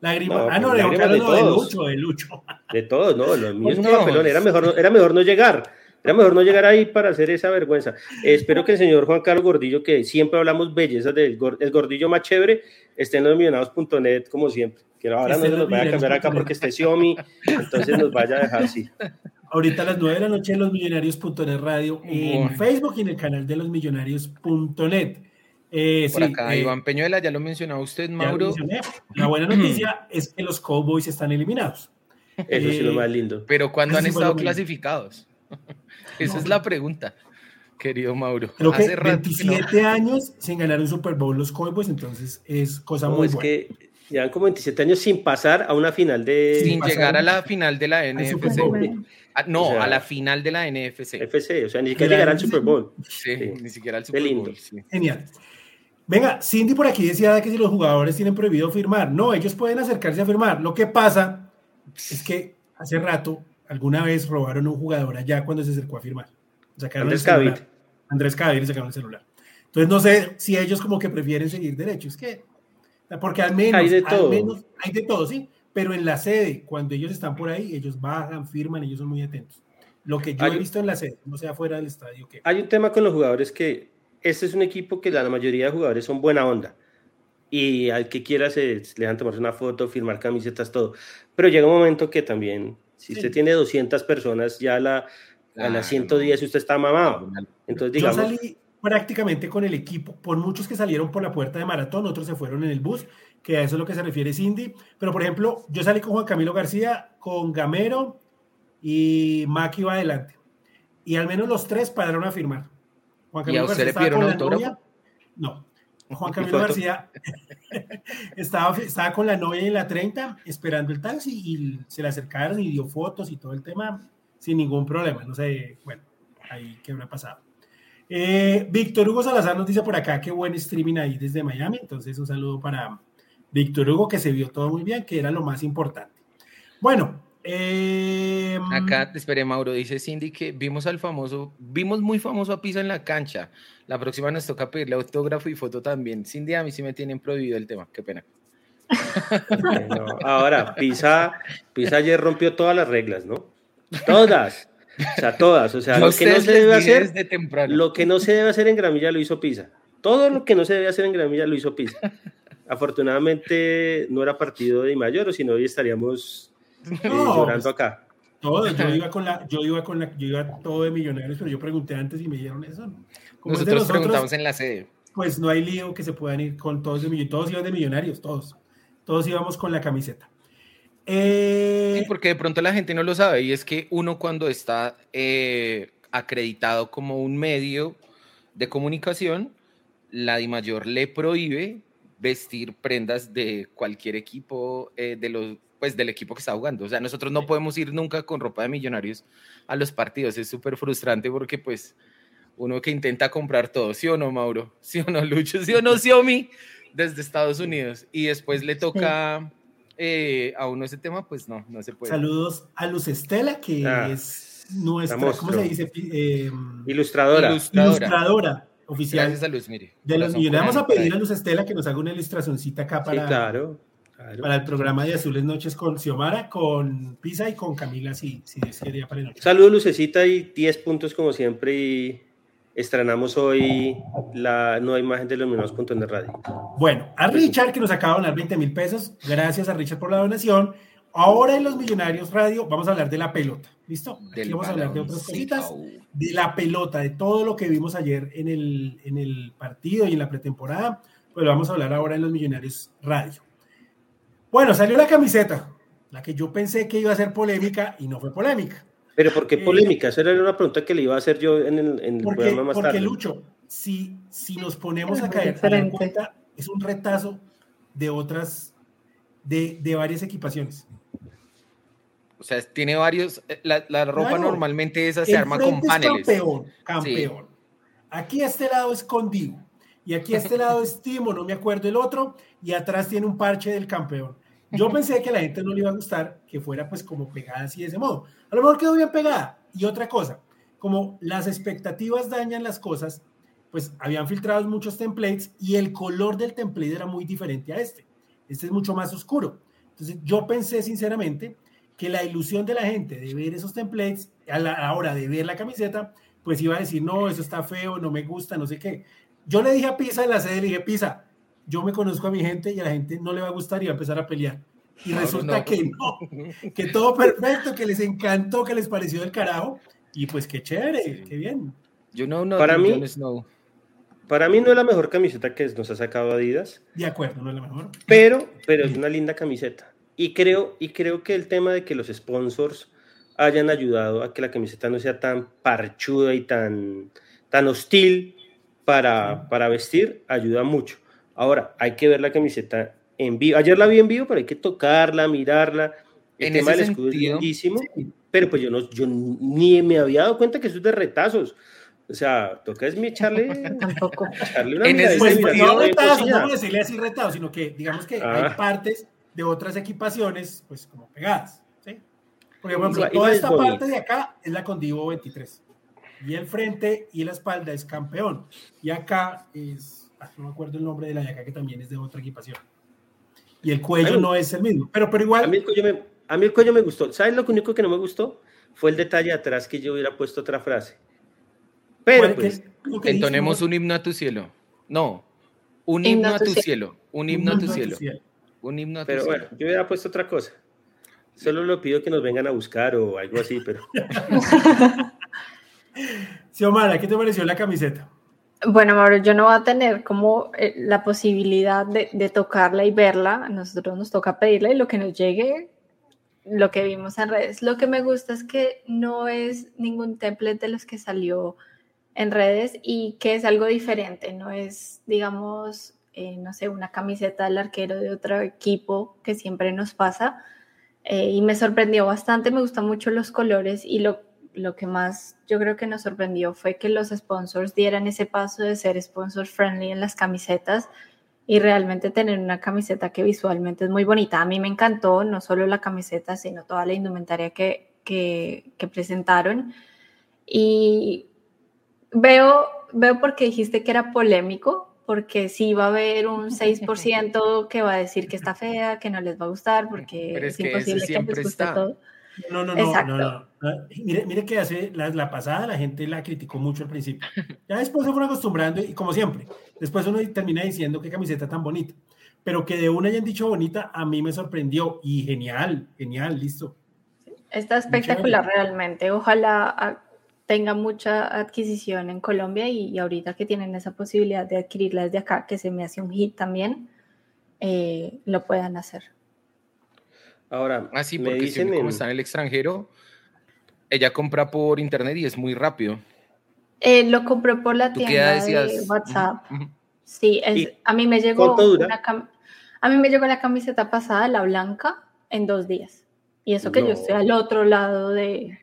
Lágrimas. ah, no, de, de, Lucho, de Lucho. De todos, no, los míos no, pelón. Era mejor, era mejor no llegar. Era mejor no llegar ahí para hacer esa vergüenza. espero que el señor Juan Carlos Gordillo, que siempre hablamos bellezas del el gordillo más chévere, esté en los millonados.net como siempre. Que ahora no se nos vaya a cambiar acá porque esté Xiaomi, entonces nos vaya a dejar así. Ahorita a las 9 de la noche en losmillonarios.net radio, en Facebook y en el canal de losmillonarios.net. Eh, Por acá, eh, Iván Peñuela, ya lo mencionaba usted, Mauro. La buena noticia es que los Cowboys están eliminados. Eso sí es lo más lindo. Pero ¿cuándo han estado clasificados? Esa es la pregunta, querido Mauro. Creo Hace que 27 años sin ganar un Super Bowl los Cowboys, entonces es cosa muy es que llevan como 27 años sin pasar a una final de... Sin llegar a la final de la NFC. Ah, no, a la final de la NFC. FC, o sea, ni siquiera llegar al Super Bowl. Sí, ni siquiera al Super Bowl. Genial. Venga, Cindy por aquí decía que si los jugadores tienen prohibido firmar. No, ellos pueden acercarse a firmar. Lo que pasa es que hace rato, alguna vez robaron a un jugador allá cuando se acercó a firmar. Sacaron Andrés Cavit. Andrés Cavit le sacaron el celular. Entonces no sé si ellos como que prefieren seguir derecho. Es que, porque al menos, hay de todo. Menos, hay de todo, sí. Pero en la sede, cuando ellos están por ahí, ellos bajan, firman, ellos son muy atentos. Lo que yo he visto en la sede, no sea fuera del estadio. Que... Hay un tema con los jugadores que este es un equipo que la mayoría de jugadores son buena onda. Y al que quiera se le dejan tomarse una foto, firmar camisetas, todo. Pero llega un momento que también, si usted tiene 200 personas, ya la, a las 110 usted está mamado. Entonces, digamos, Yo salí prácticamente con el equipo, por muchos que salieron por la puerta de maratón, otros se fueron en el bus, que a eso es lo que se refiere Cindy. Pero, por ejemplo, yo salí con Juan Camilo García, con Gamero y Maki iba adelante. Y al menos los tres pararon a firmar. Juan Camilo García le pidieron autógrafo? No. Juan Camilo García estaba, estaba con la novia en la 30 esperando el taxi y se le acercaron y dio fotos y todo el tema sin ningún problema. No sé, bueno, ahí qué habrá pasado. Eh, Víctor Hugo Salazar nos dice por acá que buen streaming ahí desde Miami. Entonces, un saludo para Víctor Hugo, que se vio todo muy bien, que era lo más importante. Bueno, eh, Acá, espere Mauro, dice Cindy que vimos al famoso, vimos muy famoso a Pisa en la cancha. La próxima nos toca pedirle autógrafo y foto también. Cindy, a mí sí me tienen prohibido el tema, qué pena. ahora, Pisa, Pisa ayer rompió todas las reglas, ¿no? Todas. O sea, todas. O sea, lo que no se debe hacer, lo que no se debe hacer en Gramilla lo hizo Pisa. Todo lo que no se debe hacer en Gramilla lo hizo Pisa. Afortunadamente no era partido de Mayor, sino hoy estaríamos eh, llorando acá. Todo, yo iba con la, yo iba con la, yo iba todo de millonarios, pero yo pregunté antes y me dijeron eso. nosotros, preguntamos en la sede. Pues no hay lío que se puedan ir con todos de millonarios, todos iban de millonarios, todos. Todos íbamos con la camiseta. Eh... Sí, porque de pronto la gente no lo sabe, y es que uno cuando está eh, acreditado como un medio de comunicación, la DIMAYOR le prohíbe vestir prendas de cualquier equipo eh, de los pues del equipo que está jugando. O sea, nosotros no podemos ir nunca con ropa de millonarios a los partidos. Es súper frustrante porque pues uno que intenta comprar todo, ¿sí o no, Mauro? ¿Sí o no, Lucho? ¿Sí o no, Xiaomi? Desde Estados Unidos. Y después le toca eh, a uno ese tema, pues no, no se puede. Saludos a Luz Estela, que ah, es nuestra, ¿cómo se dice? Eh, ilustradora. ilustradora. oficial. Gracias a Luz, mire. De los Vamos a pedir a Luz Estela que nos haga una ilustracioncita acá para... Sí, claro para el programa de Azules Noches con Xiomara, con Pisa y con Camila, si, si quería para el Saludos, Lucecita, y 10 puntos como siempre. Y estrenamos hoy la nueva imagen de de Radio. Bueno, a Richard, que nos acaba de donar 20 mil pesos. Gracias a Richard por la donación. Ahora en Los Millonarios Radio vamos a hablar de la pelota. ¿Listo? Aquí vamos a hablar de otras cositas. De la pelota, de todo lo que vimos ayer en el, en el partido y en la pretemporada. Pues lo vamos a hablar ahora en Los Millonarios Radio. Bueno, salió la camiseta, la que yo pensé que iba a ser polémica y no fue polémica. ¿Pero por qué eh, polémica? Esa era una pregunta que le iba a hacer yo en el, programa más tarde. Porque, Lucho, si, si nos ponemos a caer en cuenta, es un retazo de otras, de, de varias equipaciones. O sea, tiene varios. Eh, la, ropa normalmente esa se arma con paneles. campeón, campeón. Aquí a este lado es Condigo. Y aquí a este lado es Timo, no me acuerdo el otro. Y atrás tiene un parche del campeón. Yo pensé que a la gente no le iba a gustar que fuera pues como pegada así de ese modo. A lo mejor quedó bien pegada. Y otra cosa, como las expectativas dañan las cosas, pues habían filtrado muchos templates y el color del template era muy diferente a este. Este es mucho más oscuro. Entonces yo pensé sinceramente que la ilusión de la gente de ver esos templates a la hora de ver la camiseta, pues iba a decir, no, eso está feo, no me gusta, no sé qué. Yo le dije a Pisa en la sede, le dije, Pisa, yo me conozco a mi gente y a la gente no le va a gustar y va a empezar a pelear. Y resulta que no, que todo perfecto, que les encantó, que les pareció del carajo. Y pues qué chévere, qué bien. Yo no, no, para mí, para mí no es la mejor camiseta que nos ha sacado Adidas. De acuerdo, no es la mejor. Pero, pero es una linda camiseta. Y creo, y creo que el tema de que los sponsors hayan ayudado a que la camiseta no sea tan parchuda y tan, tan hostil para, para vestir ayuda mucho. Ahora, hay que ver la camiseta en vivo. Ayer la vi en vivo, pero hay que tocarla, mirarla. El en tema del escudo es lindísimo, pero pues yo, no, yo ni me había dado cuenta que eso es de retazos. O sea, toca es mi echarle, Tampoco. echarle una en ese pues, no retazos, no decirle así retazos, sino que digamos que hay ah. partes de otras equipaciones, pues como pegadas. ¿sí? Por ejemplo, toda esta parte de acá es la Condivo 23. Y el frente y la espalda es campeón. Y acá es no me acuerdo el nombre de la yaca que también es de otra equipación. Y el cuello no es el mismo, pero, pero igual. A mí, el cuello me, a mí el cuello me gustó. ¿Sabes lo único que no me gustó? Fue el detalle atrás que yo hubiera puesto otra frase. Pero pues. entonemos un himno a tu cielo. No, un himno, a tu cielo. Un himno a tu cielo. Un himno a tu pero bueno, yo hubiera puesto otra cosa. Solo lo pido que nos vengan a buscar o algo así, pero. Xiomara, ¿qué te pareció la camiseta? Bueno, Mauro, yo no voy a tener como eh, la posibilidad de, tocarla y verla. A nosotros nos toca pedirla y lo que nos llegue, lo que vimos en redes. Lo que me gusta es que no es ningún template de los que salió en redes y que es algo diferente. No es, digamos, eh, no sé, una camiseta del arquero de otro equipo que siempre nos pasa. Eh, y me sorprendió bastante, me gustan mucho los colores y lo lo que más yo creo que nos sorprendió fue que los sponsors dieran ese paso de ser sponsor friendly en las camisetas y realmente tener una camiseta que visualmente es muy bonita. A mí me encantó no solo la camiseta, sino toda la indumentaria que, que, presentaron. Y veo, veo porque dijiste que era polémico, porque sí va a haber un 6% que va a decir que está fea, que no les va a gustar, porque es, imposible que les guste todo. No, no, no, no, no, Mire, mire que hace la, la, pasada la gente la criticó mucho al principio. Ya después se fueron acostumbrando y como siempre, después uno termina diciendo qué camiseta tan bonita. Pero que de una hayan dicho bonita, a mí me sorprendió y genial, genial, listo. Está espectacular realmente. Ojalá tenga mucha adquisición en Colombia y, ahorita que tienen esa posibilidad de adquirirla desde acá, que se me hace un hit también, eh, lo puedan hacer. Ahora, así ah, porque dicen como está en el extranjero, ella compra por internet y es muy rápido. Eh, lo compró por la tienda de WhatsApp. Sí, a mí me llegó una a mí me llegó la camiseta pasada, la blanca, en dos días. Y eso que yo estoy al otro lado de,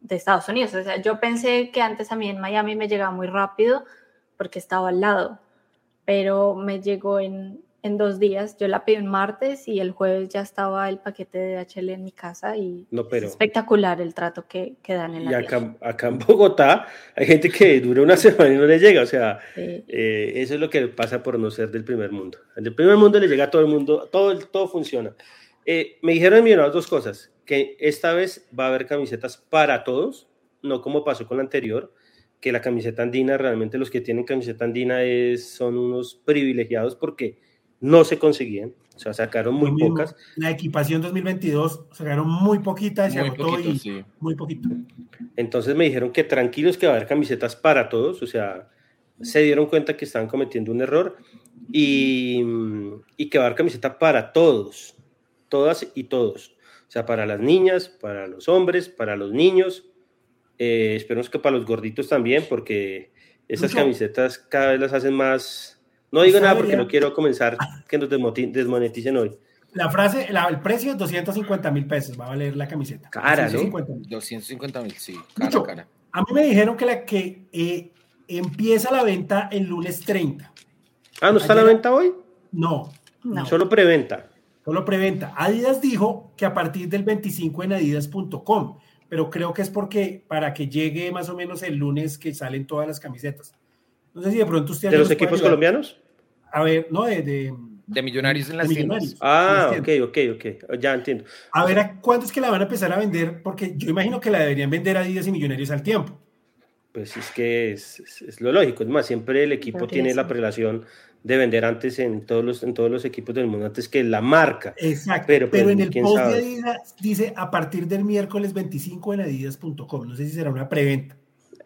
de, Estados Unidos. O sea, yo pensé que antes a mí en Miami me llegaba muy rápido porque estaba al lado, pero me llegó en, en dos días. Yo la pedí un martes y el jueves ya estaba el paquete de DHL en mi casa y es espectacular el trato que, que dan en la Y acá, acá, en Bogotá hay gente que dura una semana y no le llega, o sea, eh, eso es lo que pasa por no ser del primer mundo. El del primer mundo le llega a todo el mundo, todo, todo funciona. Eh, me dijeron millonarios dos cosas, que esta vez va a haber camisetas para todos, no como pasó con la anterior, que la camiseta andina, realmente los que tienen camiseta andina es, son unos privilegiados porque no se conseguían, o sea, sacaron muy pocas. La equipación 2022 sacaron muy poquita, se agotó y muy poquito. Entonces me dijeron que tranquilos que va a haber camisetas para todos, o sea, se dieron cuenta que estaban cometiendo un error y, y que va a haber camiseta para todos, todas y todos. O sea, para las niñas, para los hombres, para los niños. Eh, esperemos que para los gorditos también, porque esas camisetas cada vez las hacen más, no digo nada porque no quiero comenzar que nos desmoneticen hoy. La frase, el precio es 250 mil pesos, va a valer la camiseta. Cara, 250 mil, sí, cara, cara. A mí me dijeron que la que eh, empieza la venta el lunes 30. Ah, ¿no está la venta hoy? No, no. Solo preventa. Solo preventa. Adidas dijo que a partir del 25 en adidas.com, pero creo que es porque para que llegue más o menos el lunes que salen todas las camisetas. No sé si de pronto usted... ¿De los equipos colombianos? A ver, no, de... De, millonarios en las tiendas. Ah, ok, ok, ok. Ya entiendo. A ver, ¿cuánto es que la van a empezar a vender? Porque yo imagino que la deberían vender a Adidas y Millonarios al tiempo. Pues es que es, es, lo lógico. Es más, siempre el equipo tiene la prelación de vender antes en todos los, en todos los equipos del mundo, antes que la marca. Exacto. Pero, pero pues, en el post de Adidas dice a partir del miércoles 25 en adidas.com. No sé si será una preventa.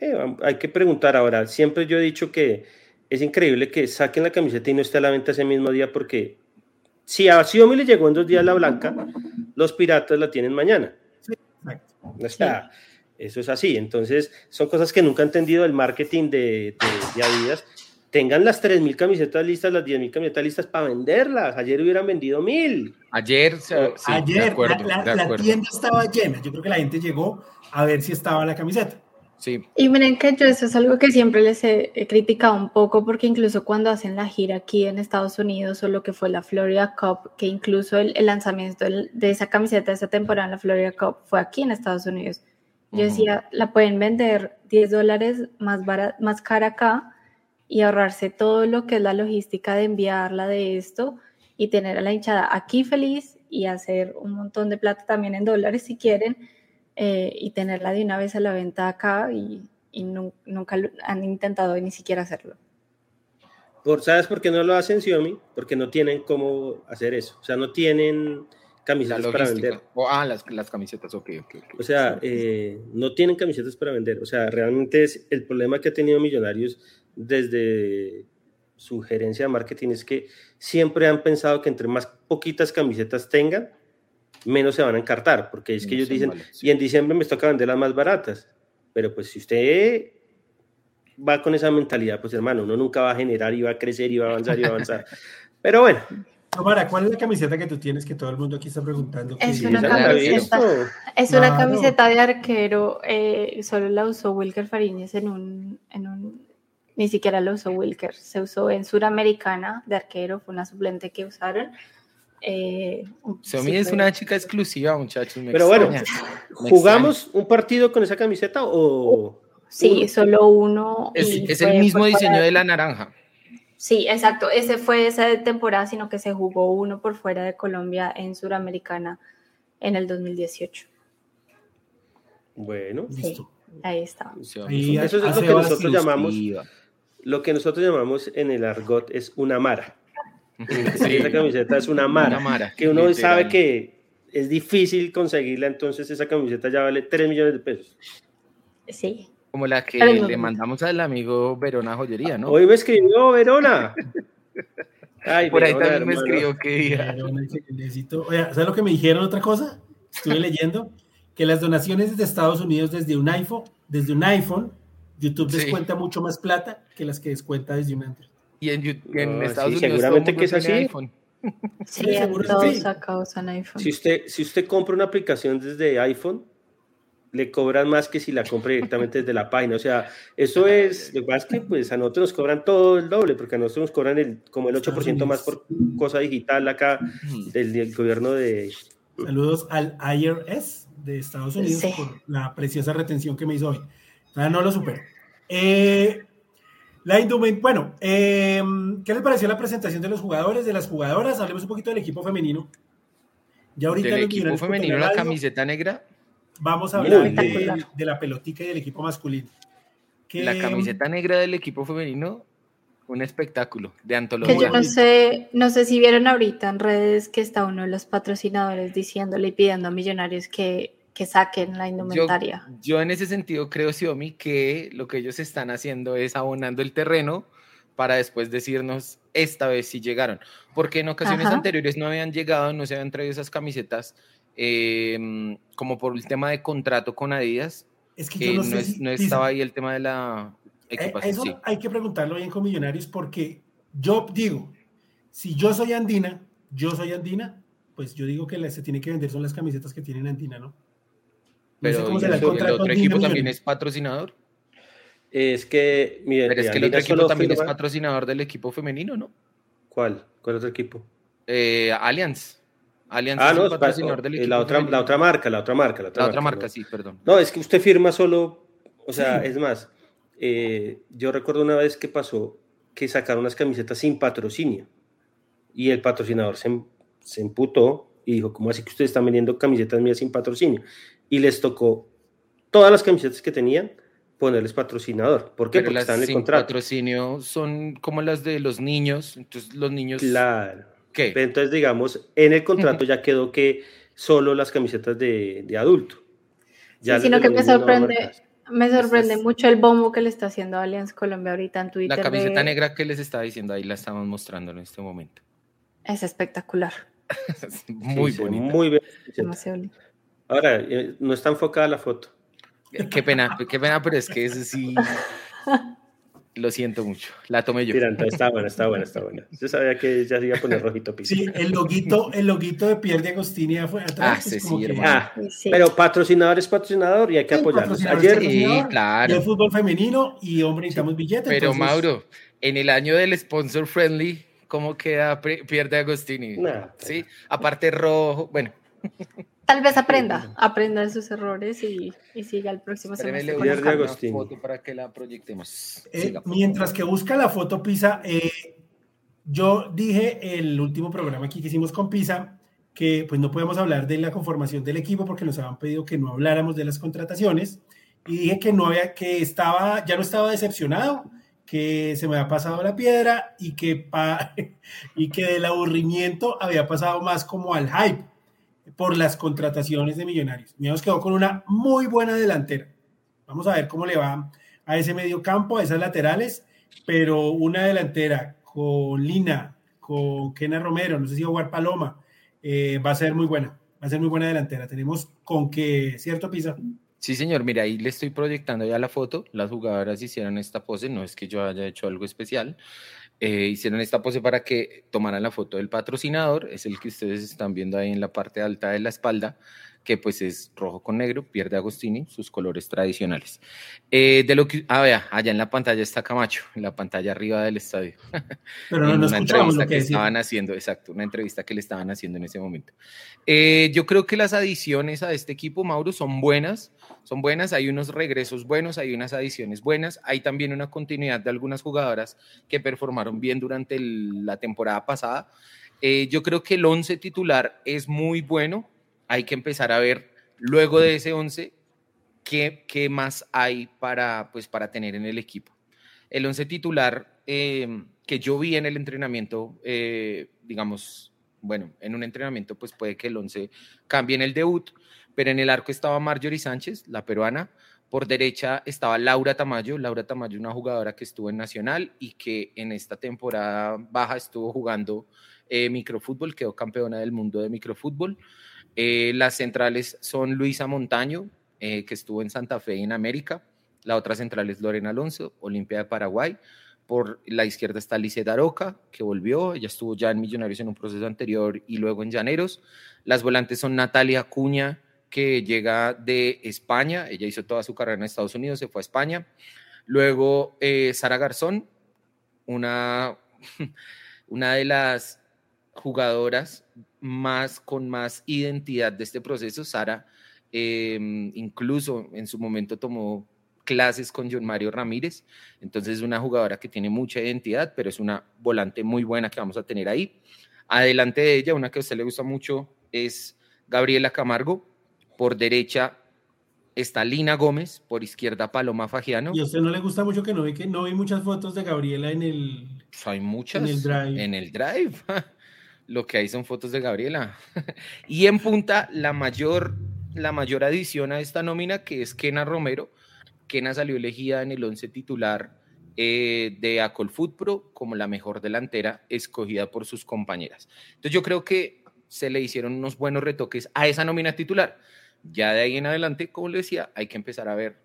Eh, hay que preguntar ahora. Siempre yo he dicho que es increíble que saquen la camiseta y no esté a la venta ese mismo día porque si a Xiaomi le llegó en dos días la blanca, los piratas la tienen mañana. Sí, exacto. Eso es así. Entonces, son cosas que nunca ha entendido el marketing de, de, Adidas. Tengan las 3.000 camisetas listas, las 10.000 camisetas listas para venderlas. Ayer hubieran vendido 1.000. Ayer, sí, Ayer la tienda estaba llena. Yo creo que la gente llegó a ver si estaba la camiseta. Y miren que yo eso es algo que siempre les he, criticado un poco porque incluso cuando hacen la gira aquí en Estados Unidos o lo que fue la Florida Cup, que incluso el, lanzamiento de esa camiseta de esa temporada en la Florida Cup fue aquí en Estados Unidos. Yo decía, la pueden vender 10 dólares más, más cara acá y ahorrarse todo lo que es la logística de enviarla de esto y tener a la hinchada aquí feliz y hacer un montón de plata también en dólares si quieren eh, y tenerla de una vez a la venta acá y, nunca han intentado ni siquiera hacerlo. Por, ¿Sabes por qué no lo hacen Xiaomi? Porque no tienen cómo hacer eso. O sea, no tienen camisetas para vender. ah, las, las, camisetas, ok, O sea, eh, no tienen camisetas para vender. O sea, realmente es el problema que ha tenido Millonarios desde su gerencia de marketing es que siempre han pensado que entre más poquitas camisetas tengan, menos se van a encartar, porque es que ellos dicen, y en diciembre me toca vender las más baratas, pero pues si usted va con esa mentalidad, pues hermano, uno nunca va a generar y va a crecer y va a avanzar y va a avanzar. Pero bueno. Tamara, ¿cuál es la camiseta que tú tienes que todo el mundo aquí está preguntando? Es una, camiseta, es una camiseta de arquero, eh, solo la usó Wilker Fariñez en un, en un, ni siquiera la usó Wilker, se usó en Suramericana de arquero, fue una suplente que usaron eh, es una chica exclusiva, muchachos. Pero bueno, ¿jugamos un partido con esa camiseta o...? Sí, solo uno. Es, el mismo diseño de la naranja. Sí, exacto. Ese fue esa temporada, sino que se jugó uno por fuera de Colombia en Suramericana en el 2018. Bueno, sí, ahí está. Eso es lo que nosotros llamamos, lo que nosotros llamamos en el argot es una mara. Sí. Esa camiseta es una mara, que uno sabe que es difícil conseguirla, entonces esa camiseta ya vale 3 millones de pesos. Sí. Como la que le mandamos al amigo Verona Joyería, ¿no? Hoy me escribió Verona. Ay, Por ahí también me escribió que día. Oye, ¿sabes lo que me dijeron otra cosa? Estuve leyendo que las donaciones desde Estados Unidos desde un iPhone, desde un iPhone, YouTube descuenta mucho más plata que las que descuenta desde un Android. Y en, en Estados sí, Unidos seguramente que es así. IPhone. Sí, sí todos acá usan iPhone. Si usted, si usted compra una aplicación desde iPhone, le cobran más que si la compra directamente desde la página. O sea, eso es, lo que pasa es que pues a nosotros nos cobran todo el doble, porque a nosotros nos cobran el, como el 8% más por cosa digital acá del, gobierno de... Saludos al IRS de Estados Unidos por la preciosa retención que me hizo hoy. no lo supero. Eh, la bueno, eh, ¿qué les pareció la presentación de los jugadores, de las jugadoras? Hablemos un poquito del equipo femenino. Ya ahorita ¿Del equipo femenino la camiseta negra? Vamos a hablar de, la pelotica y del equipo masculino. la camiseta negra del equipo femenino, un espectáculo de antología. Que yo no sé, no sé si vieron ahorita en redes que está uno de los patrocinadores diciéndole y pidiendo a millonarios que, saquen la indumentaria. Yo, en ese sentido creo, Xiomi, que lo que ellos están haciendo es abonando el terreno para después decirnos esta vez si llegaron. Porque en ocasiones anteriores no habían llegado, no se habían traído esas camisetas Em, como por el tema de contrato con Adidas. Es que no, no, estaba ahí el tema de la eh, equipación. Eso hay que preguntarlo bien con Millonarios porque yo digo, si yo soy andina, yo soy andina, pues yo digo que se tiene que vender son las camisetas que tienen andina, ¿no? Pero el, otro equipo también es patrocinador. Es que, mire, Pero es que el otro equipo también es patrocinador del equipo femenino, ¿no? ¿Cuál? ¿Cuál otro equipo? Eh, Allianz. Alianza ah, no, patrocinador del equipo la otra, la otra marca, la otra marca. La otra, marca, sí, perdón. No, es que usted firma solo, o sea, es más, eh, yo recuerdo una vez que pasó que sacaron unas camisetas sin patrocinio y el patrocinador se, se emputó y dijo, ¿cómo así que ustedes están vendiendo camisetas mías sin patrocinio? Y les tocó todas las camisetas que tenían ponerles patrocinador. ¿Por qué? Porque están en el sin patrocinio son como las de los niños, entonces los niños... Claro entonces, digamos, en el contrato ya quedó que solo las camisetas de, de adulto. Ya sino que me sorprende, me sorprende mucho el bombo que le está haciendo Allianz Colombia ahorita en Twitter. La camiseta negra que les estaba diciendo, ahí la estamos mostrando en este momento. Es espectacular. muy bonita. Muy bien. Ahora, eh, no está enfocada la foto. Qué pena, qué pena, pero es que ese sí. Lo siento mucho. La tomé yo. Mira, está buena, está buena, está buena. Yo sabía que ya se iba a poner rojito piso. Sí, el loguito, el loguito de Pierre de Agostini fue atrás. Ah, sí, sí, ah, Pero patrocinador es patrocinador y hay que apoyarlo. Ayer, sí, claro. El fútbol femenino y hombre, necesitamos billetes. Pero Mauro, en el año del sponsor friendly, ¿cómo queda Pierre de Agostini? sí, aparte rojo, bueno. Tal vez aprenda, aprenda de sus errores y, y siga el próximo semestre. Con foto para que la proyectemos. Eh, mientras que busca la foto Pisa, eh, yo dije el último programa aquí que hicimos con Pisa que pues no podemos hablar de la conformación del equipo porque nos habían pedido que no habláramos de las contrataciones. Y dije que no había que estaba ya no estaba decepcionado que se me había pasado la piedra y que y que del aburrimiento había pasado más como al hype por las contrataciones de Millonarios. Millonarios quedó con una muy buena delantera. Vamos a ver cómo le va a ese medio campo, a esas laterales, pero una delantera con Lina, con Kena Romero, no sé si Jugar Paloma, eh, va a ser muy buena. Va a ser muy buena delantera. Tenemos con que, ¿cierto, Pisa? Sí, señor. Mira, ahí le estoy proyectando ya la foto. Las jugadoras hicieron esta pose. No es que yo haya hecho algo especial. Eh, hicieron esta pose para que tomaran la foto del patrocinador, es el que ustedes están viendo ahí en la parte alta de la espalda, que pues es rojo con negro, pierde Agostini, sus colores tradicionales. Eh, de lo que, ah, vea, allá en la pantalla está Camacho, en la pantalla arriba del estadio. Pero no, una entrevista que, estaban haciendo, exacto, una entrevista que le estaban haciendo en ese momento. Eh, yo creo que las adiciones a este equipo, Mauro, son buenas, son buenas, hay unos regresos buenos, hay unas adiciones buenas, hay también una continuidad de algunas jugadoras que performaron bien durante la temporada pasada. Eh, yo creo que el 11 titular es muy bueno, hay que empezar a ver luego de ese 11 qué, qué más hay para, pues, para tener en el equipo. El 11 titular em, que yo vi en el entrenamiento, eh, digamos, bueno, en un entrenamiento pues puede que el 11 cambie en el debut, pero en el arco estaba Marjorie Sánchez, la peruana, por derecha estaba Laura Tamayo, Laura Tamayo, una jugadora que estuvo en Nacional y que en esta temporada baja estuvo jugando eh, microfútbol, quedó campeona del mundo de microfútbol. Eh, las centrales son Luisa Montaño, eh, que estuvo en Santa Fe en América. La otra central es Lorena Alonso, Olimpia de Paraguay. Por la izquierda está Lice Daroca, que volvió. Ella estuvo ya en Millonarios en un proceso anterior y luego en Llaneros. Las volantes son Natalia Cuña, que llega de España. Ella hizo toda su carrera en Estados Unidos, se fue a España. Luego eh, Sara Garzón, una, una de las jugadoras más con más identidad de este proceso. Sara em, incluso en su momento tomó clases con John Mario Ramírez, entonces es una jugadora que tiene mucha identidad, pero es una volante muy buena que vamos a tener ahí. Adelante de ella, una que a usted le gusta mucho es Gabriela Camargo, por derecha está Lina Gómez, por izquierda Paloma Fagiano. ¿Y a usted no le gusta mucho que no vi que no vi muchas fotos de Gabriela en el pues hay muchas en el drive? En el drive. Lo que hay son fotos de Gabriela. y en punta, la mayor, la mayor adición a esta nómina, que es Kena Romero. Kena salió elegida en el once titular eh, de Acol Pro como la mejor delantera escogida por sus compañeras. Entonces yo creo que se le hicieron unos buenos retoques a esa nómina titular. Ya de ahí en adelante, como le decía, hay que empezar a ver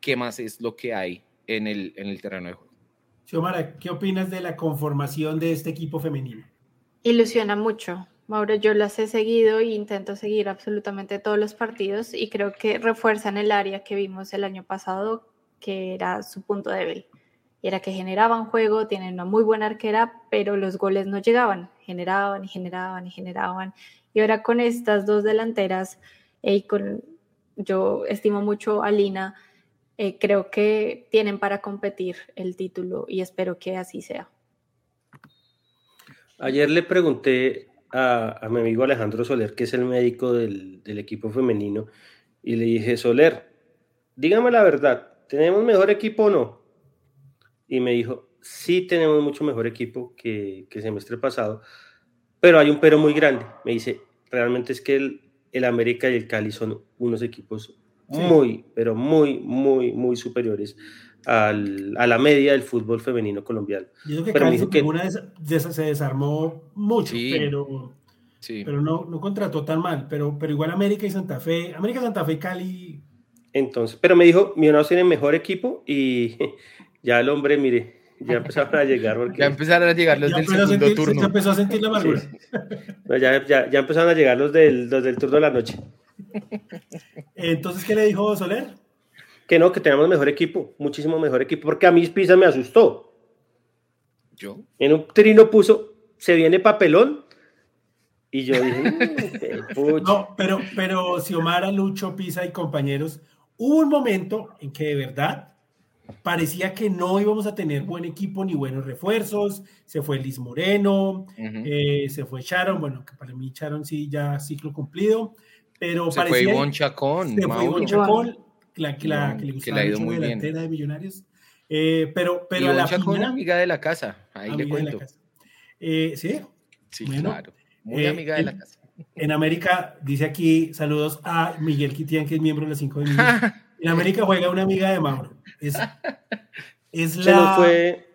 qué más es lo que hay en el, en el terreno de juego. Xiomara, ¿qué opinas de la conformación de este equipo femenino? Ilusiona mucho. Mauro, yo las he seguido e intento seguir absolutamente todos los partidos y creo que refuerzan el área que vimos el año pasado, que era su punto débil. Y era que generaban juego, tienen una muy buena arquera, pero los goles no llegaban. Generaban y generaban y generaban. Y ahora con estas dos delanteras, eh, y con, yo estimo mucho a Lina, eh, creo que tienen para competir el título y espero que así sea. Ayer le pregunté a, mi amigo Alejandro Soler, que es el médico del, equipo femenino, y le dije, Soler, dígame la verdad, ¿tenemos mejor equipo o no? Y me dijo, sí tenemos mucho mejor equipo que, que el semestre pasado, pero hay un pero muy grande. Me dice, realmente es que el, el América y el Cali son unos equipos muy, pero muy, muy, muy superiores al, a la media del fútbol femenino colombiano. Yo creo que, pero que una de esas se desarmó mucho, pero, pero no, no contrató tan mal. Pero, pero igual América y Santa Fe, América, Santa Fe, Cali. Entonces, pero me dijo, Millonarios tiene mejor equipo y ya el hombre, mire, ya empezaron a llegar. Porque... Ya empezaron a llegar los del segundo turno. Ya empezó a sentir la amargura. ya, ya, ya, empezaron a llegar los del, los del turno de la noche. Entonces, ¿qué le dijo Soler? Que no, que tenemos mejor equipo, muchísimo mejor equipo, porque a mí Pisa me asustó. ¿Yo? En un trino puso, se viene papelón, y yo dije, mm, no, pero, pero Xiomara, Lucho, Pisa y compañeros, hubo un momento en que de verdad parecía que no íbamos a tener buen equipo ni buenos refuerzos. Se fue Liz Moreno, eh, se fue Sharon, bueno, que para mí Sharon sí ya ciclo cumplido, pero se fue Ivonne Chacón, se fue Ivonne Chacón, la, que, la, que le gustaba mucho muy delantera bien. de Millonarios. Eh, pero, pero a la final, amiga de la casa, ahí le cuento. Eh, sí, sí claro, muy eh, amiga de la casa. En América, dice aquí, saludos a Miguel Quitián, que es miembro de las 5 de en América juega una amiga de Mauro. Es, es la... No, fue...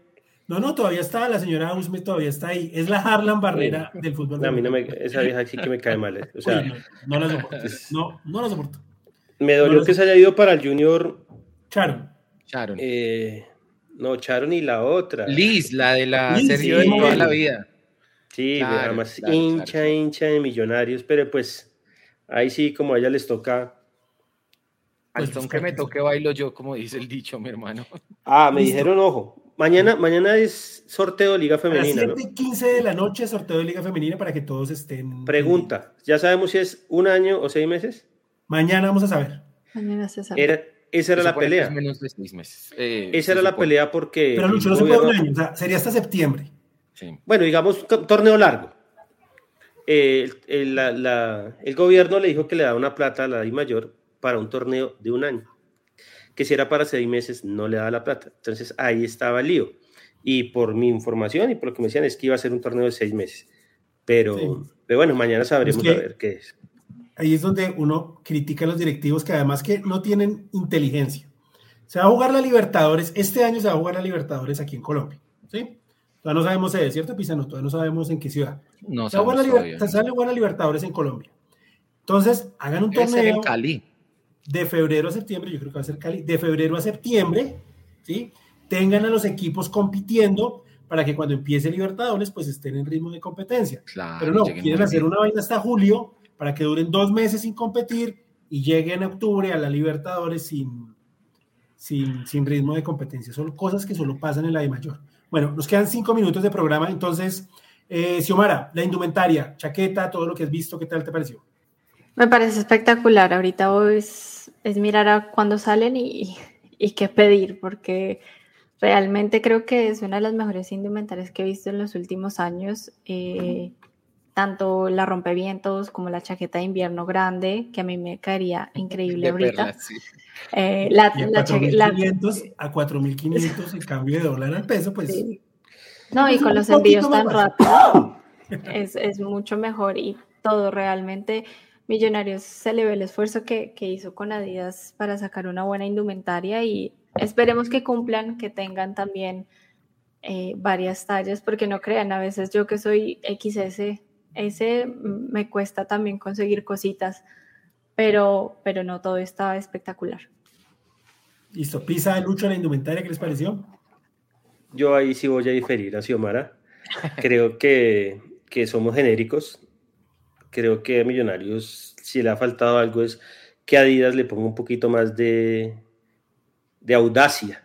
no, no, todavía está, la señora Usme todavía está ahí. Es la Harlan Barrera del fútbol. No, a mí no me, esa vieja sí que me cae mal. O sea, no, no, la soporto. No, no la soporto. Me dolió que se haya ido para el Junior. Charon. Charon. Eh, no, Charon y la otra. Liz, la de la Sergio de toda la vida. Sí, además hincha, hincha de millonarios, pero pues Ahí sí, como a ella les toca. Al son que me toque bailo yo, como dice el dicho, mi hermano. Ah, me dijeron, ojo, Mañana, mañana es sorteo de Liga Femenina. A las 7 y 15 de la noche, sorteo de Liga Femenina para que todos estén. Pregunta: ¿ya sabemos si es un año o seis meses? Mañana vamos a saber. Mañana se sabe. Era, esa era la pelea. menos de seis meses. Eh, esa era la pelea porque. Pero Lucho, no se puede un año, o sea, sería hasta septiembre. Sí. Bueno, digamos, torneo largo. el, el, gobierno le dijo que le da una plata a la I mayor para un torneo de un año que si era para seis meses no le daba la plata. Entonces ahí estaba el lío. Y por mi información y por lo que me decían es que iba a ser un torneo de seis meses. Pero, pero bueno, mañana sabremos a ver qué es. Ahí es donde uno critica a los directivos que además que no tienen inteligencia. Se va a jugar la Libertadores, este año se va a jugar la Libertadores aquí en Colombia. ¿sí? Todavía no sabemos, ¿es cierto, Pisano? Todavía no sabemos en qué ciudad. No se va a jugar la Libertadores en Colombia. Entonces, hagan un torneo. en Cali de febrero a septiembre, yo creo que va a ser Cali, de febrero a septiembre, ¿sí? Tengan a los equipos compitiendo para que cuando empiece Libertadores, pues estén en ritmo de competencia. Pero no, quieren hacer una vaina hasta julio para que duren dos meses sin competir y lleguen en octubre a la Libertadores sin, sin, sin ritmo de competencia. Son cosas que solo pasan en la de mayor. Bueno, nos quedan cinco minutos de programa, entonces, eh, Xiomara, la indumentaria, chaqueta, todo lo que has visto, ¿qué tal te pareció? Me parece espectacular. Ahorita es, es mirar a cuándo salen y, y, qué pedir, porque realmente creo que es una de las mejores indumentarias que he visto en los últimos años. Eh, tanto la rompevientos como la chaqueta de invierno grande, que a mí me caería increíble ahorita. Eh, la, la, a 4.500 el cambio de dólar al peso, pues... No, y con los envíos tan rápidos es, es mucho mejor y todo realmente Millonarios se le ve el esfuerzo que, hizo con Adidas para sacar una buena indumentaria y esperemos que cumplan, que tengan también eh, varias tallas, porque no crean, a veces yo que soy XS, ese me cuesta también conseguir cositas, pero, pero no todo está espectacular. Listo, pisa Lucho la indumentaria, ¿qué les pareció? Yo ahí sí voy a diferir a Xiomara. Creo que, que somos genéricos creo que a Millonarios, si le ha faltado algo, es que Adidas le ponga un poquito más de, de audacia.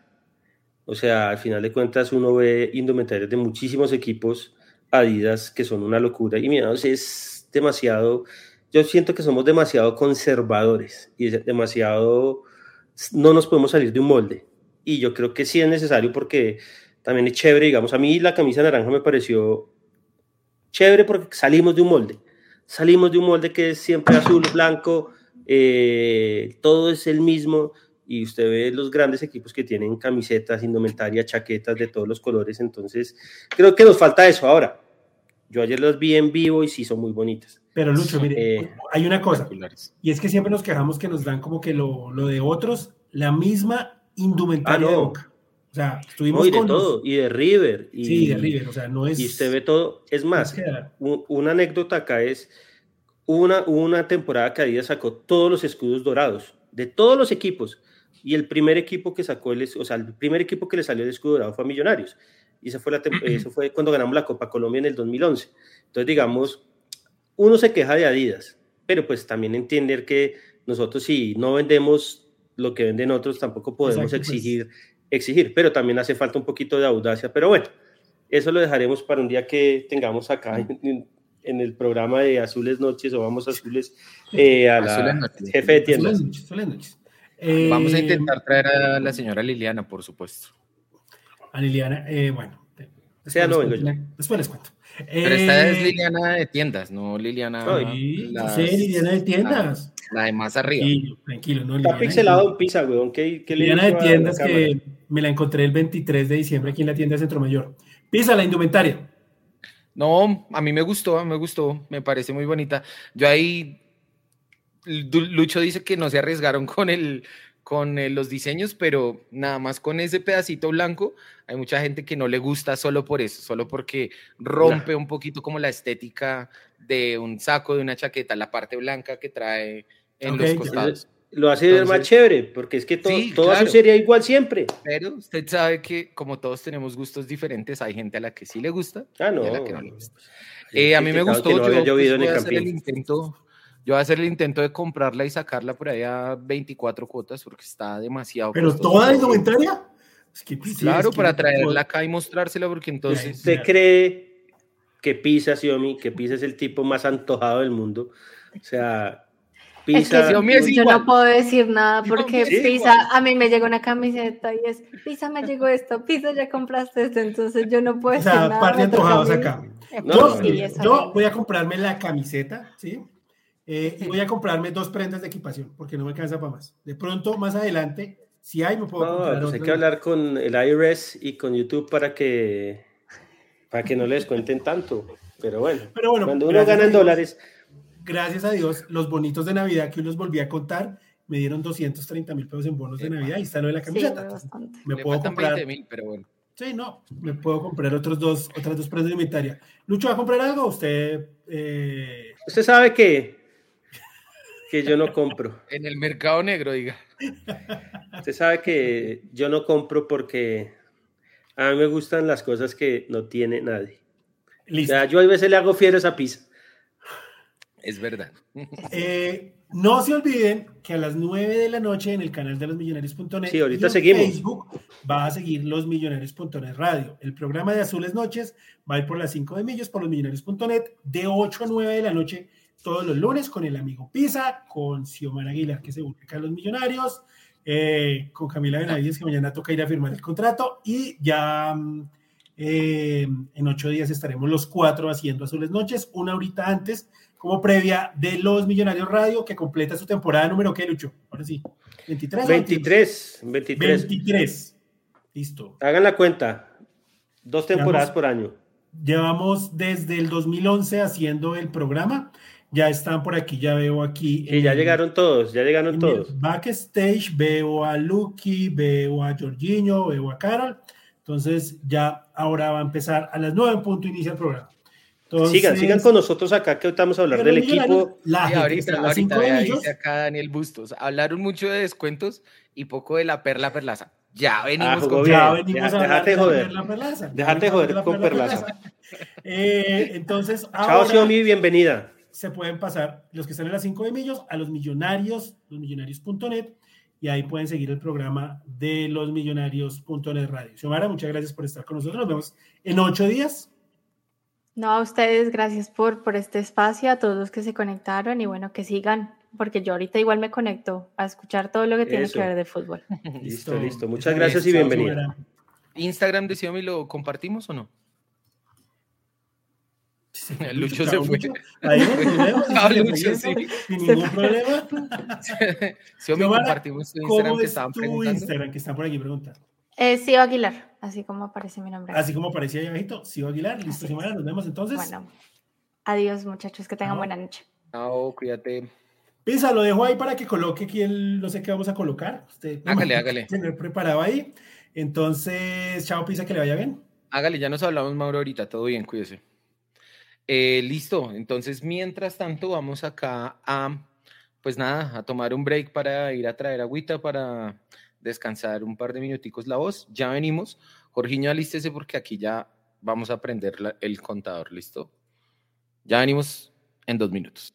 O sea, al final de cuentas uno ve indumentarios de muchísimos equipos Adidas que son una locura. Y mira, es demasiado, yo siento que somos demasiado conservadores y demasiado, no nos podemos salir de un molde. Y yo creo que sí es necesario porque también es chévere, digamos, a mí la camisa naranja me pareció chévere porque salimos de un molde salimos de un molde que es siempre azul, blanco, eh, todo es el mismo y usted ve los grandes equipos que tienen camisetas, indumentaria, chaquetas de todos los colores, entonces creo que nos falta eso ahora. Yo ayer los vi en vivo y sí son muy bonitas. Pero Lucho, mire, eh, hay una cosa, y es que siempre nos quejamos que nos dan como que lo, lo de otros, la misma indumentaria ah, no. O sea, estuvimos y de todo, y de River. Y, sí, de River, o sea, no es... Y usted ve todo, es más, una anécdota acá es, una, una temporada que Adidas sacó todos los escudos dorados, de todos los equipos, y el primer equipo que sacó, el, o sea, el primer equipo que le salió el escudo dorado fue a Millonarios, y eso fue, la, eso fue cuando ganamos la Copa Colombia en el 2011. Entonces, digamos, uno se queja de Adidas, pero pues también entender que nosotros si no vendemos lo que venden otros, tampoco podemos pues. exigir exigir, pero también hace falta un poquito de audacia. Pero bueno, eso lo dejaremos para un día que tengamos acá en, el programa de Azules Noches o Vamos Azules eh, a la jefe de tiendas. Vamos a eh, intentar traer a la señora Liliana, por supuesto. A Liliana, eh, bueno. Después, no vengo yo. después les cuento. Pero esta es Liliana de tiendas, no Liliana. Sí, Liliana de tiendas. La, de más arriba. Tranquilo, no. Está pixelado en pizza, weón. ¿Qué, qué Liliana de tiendas que me la encontré el 23 de diciembre aquí en la tienda de Centro Mayor. Pisa la indumentaria. No, a mí me gustó, me gustó, me parece muy bonita. Yo ahí, Lucho dice que no se arriesgaron con el, con los diseños, pero nada más con ese pedacito blanco, hay mucha gente que no le gusta solo por eso, solo porque rompe un poquito como la estética de un saco, de una chaqueta, la parte blanca que trae en los costados lo hace ver más chévere, porque es que todo, todo sería igual siempre. Pero usted sabe que como todos tenemos gustos diferentes, hay gente a la que sí le gusta ah, no. y a la que no le gusta. Eh, a mí me gustó, yo, yo voy a hacer el intento Yo voy a hacer el intento de comprarla y sacarla por ahí a 24 cuotas porque está demasiado. ¿Pero toda indumentaria? Es que, claro, para traerla acá y mostrársela porque entonces... ¿Usted cree que Pisa, Xiaomi, que Pisa es el tipo más antojado del mundo? O sea, Pisa... yo no puedo decir nada porque Pisa, a mí me llegó una camiseta y es, Pisa me llegó esto, Pisa ya compraste esto, entonces yo no puedo decir nada. O sea, parte antojados acá. yo, voy a comprarme la camiseta, ¿sí? Eh, y voy a comprarme dos prendas de equipación porque no me alcanza para más. De pronto, más adelante, si hay, me puedo no, comprar pues hay que hablar con el IRS y con YouTube para que, para que no les cuenten tanto. Pero bueno, Pero bueno cuando uno gana en dólares gracias a Dios, los bonitos de Navidad que los volví a contar, me dieron 230 mil pesos en bonos de Navidad y está lo de la camiseta. me puedo comprar. pero bueno. Sí, no, me puedo comprar otros dos, otras dos prendas de inventaria. Lucho, ¿va a comprar algo? Usted. Eh... Usted sabe que, que yo no compro. En el mercado negro, diga. Usted sabe que yo no compro porque a mí me gustan las cosas que no tiene nadie. Listo. O sea, yo a veces le hago fieros a pizza. Es verdad. Eh, no se olviden que a las 9 de la noche en el canal de los millonarios.net sí, ahorita seguimos. Facebook va a seguir los millonarios.net radio. El programa de Azules Noches va a ir por las 5 de millos por los millonarios.net de 8 a 9 de la noche todos los lunes con el amigo Pisa, con Xiomara Aguilar que se publica a los millonarios, eh, con Camila Benavides que mañana toca ir a firmar el contrato y ya mm, eh, en ocho días estaremos los cuatro haciendo Azules Noches, una horita antes como previa de Los Millonarios Radio, que completa su temporada número, ¿qué, Lucho? Ahora sí. 23. 23. 23. 23. Listo. Hagan la cuenta. Dos temporadas por año. Llevamos desde el 2011 haciendo el programa. Ya están por aquí, ya veo aquí. Y ya llegaron todos, ya llegaron todos. Backstage veo a Lucky, veo a Jorginho, veo a Carol. Entonces ya ahora va a empezar a las 9 en punto inicia el programa sigan, sigan con nosotros acá que estamos a hablar del equipo. La ahorita, ahorita dice acá Daniel Bustos. Hablaron mucho de descuentos y poco de la perla perlaza. Ya venimos ah, con ya venimos a déjate joder. De la perlaza. Déjate joder con perlaza. Eh, entonces, Chao, Xiaomi, bienvenida. Se pueden pasar los que están en las 5 de millos a los millonarios, losmillonarios.net y ahí pueden seguir el programa de losmillonarios.net radio. Xiomara, muchas gracias por estar con nosotros. Nos vemos en ocho días. No, a ustedes, gracias por, por este espacio, a todos los que se conectaron y bueno, que sigan, porque yo ahorita igual me conecto a escuchar todo lo que tiene que ver de fútbol. Listo, listo. Muchas gracias y bienvenida. Instagram de Xiaomi lo compartimos o no? Lucho, se fue. Ahí no, Lucho, sí. Sin ningún problema. Xiaomi compartimos tu Instagram que estaban preguntando. Instagram que están por aquí preguntando. Eh, Sio Aguilar, así como aparece mi nombre. Así como aparecía ahí abajito, Sio Aguilar. Listo, semana, nos vemos entonces. Bueno, adiós muchachos, que tengan buena noche. Chao, cuídate. Pisa, lo dejo ahí para que coloque quién, no sé qué vamos a colocar. Usted, hágale, hágale. Tener preparado ahí. Entonces, chao, Pisa, que le vaya bien. Hágale, ya nos hablamos, Mauro, ahorita. Todo bien, cuídese. Eh, listo, entonces, mientras tanto, vamos acá a, pues nada, a tomar un break para ir a traer agüita para descansar un par de minuticos la voz. Ya venimos. Jorginho, alístese porque aquí ya vamos a aprender el contador, ¿listo? Ya venimos en dos minutos.